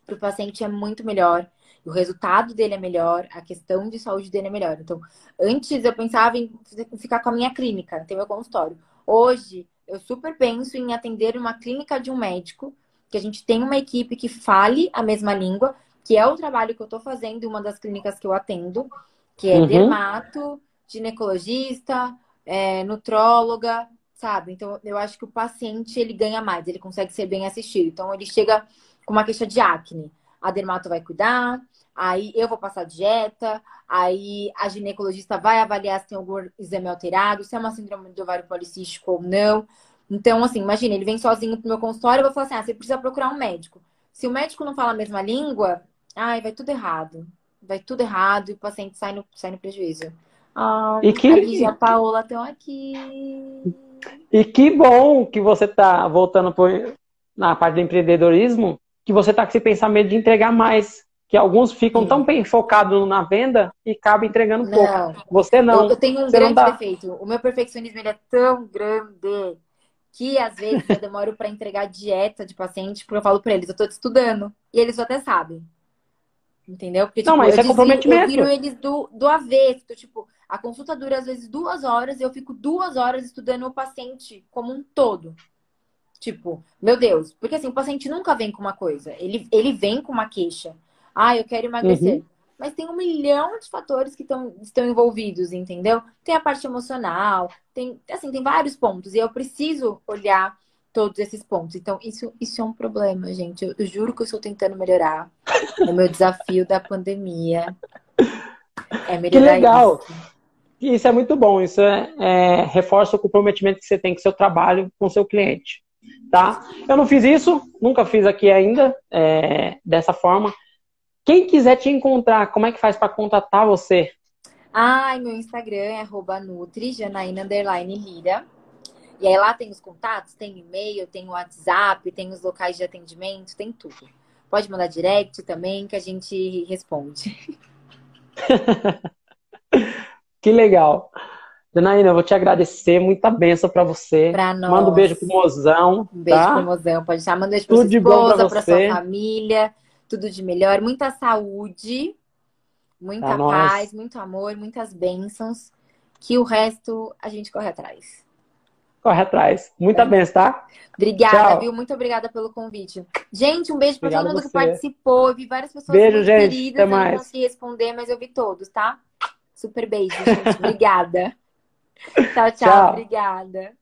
para o paciente é muito melhor. O resultado dele é melhor, a questão de saúde dele é melhor. Então, antes eu pensava em ficar com a minha clínica, ter meu consultório. Hoje, eu super penso em atender uma clínica de um médico, que a gente tem uma equipe que fale a mesma língua, que é o trabalho que eu estou fazendo em uma das clínicas que eu atendo, que é uhum. dermato, ginecologista, é, nutróloga, sabe? Então, eu acho que o paciente, ele ganha mais, ele consegue ser bem assistido. Então, ele chega com uma queixa de acne. A dermato vai cuidar, aí eu vou passar dieta, aí a ginecologista vai avaliar se tem algum exame alterado, se é uma síndrome do ovário policístico ou não. Então, assim, imagina, ele vem sozinho pro meu consultório, eu vou falar assim, ah, você precisa procurar um médico. Se o médico não fala a mesma língua, ai, vai tudo errado. Vai tudo errado e o paciente sai no, sai no prejuízo. Ah, e que... a a Paola estão aqui. E que bom que você está voltando por, na parte do empreendedorismo, que você está com esse pensamento de entregar mais. Que alguns ficam Sim. tão bem focados na venda e acabam entregando não. pouco. Você não. Eu, tenho um grande tá... defeito. O meu perfeccionismo é tão grande que às vezes eu demoro para entregar dieta de paciente, porque eu falo para eles, eu tô te estudando. E eles até sabem. Entendeu? Porque, tipo, não, mas eu, é comprometimento. eu viro eles do, do avesso. Tipo, a consulta dura às vezes duas horas e eu fico duas horas estudando o paciente como um todo. Tipo, meu Deus. Porque assim, o paciente nunca vem com uma coisa. Ele, ele vem com uma queixa. Ah, eu quero emagrecer. Uhum. Mas tem um milhão de fatores que tão, estão envolvidos, entendeu? Tem a parte emocional, tem, assim, tem vários pontos. E eu preciso olhar todos esses pontos. Então, isso, isso é um problema, gente. Eu, eu juro que eu estou tentando melhorar. o meu desafio da pandemia é melhorar Que legal! Isso. Isso é muito bom. Isso é, é, reforça o comprometimento que você tem com o seu trabalho, com o seu cliente. Tá? Eu não fiz isso, nunca fiz aqui ainda, é, dessa forma. Quem quiser te encontrar, como é que faz para contatar você? Ai, meu Instagram é arroba Nutri, Janaína Lira. E aí lá tem os contatos, tem e-mail, tem o WhatsApp, tem os locais de atendimento, tem tudo. Pode mandar direct também que a gente responde. que legal. Janaína, eu vou te agradecer, muita benção para você. Pra nós. Manda um beijo pro mozão. Um beijo tá? pro mozão, pode deixar. Manda um beijo pra tudo sua esposa, pra, pra sua família. Tudo de melhor. Muita saúde, muita pra paz, nós. muito amor, muitas bênçãos. Que o resto a gente corre atrás corre atrás. Muita é. bênção, tá? Obrigada, Tchau. viu? Muito obrigada pelo convite. Gente, um beijo para todo mundo que participou. Eu vi várias pessoas beijo, gente. queridas. Até mais. Eu não consegui responder, mas eu vi todos, tá? Super beijo, gente. obrigada. Tchau, tchau, tchau. Obrigada.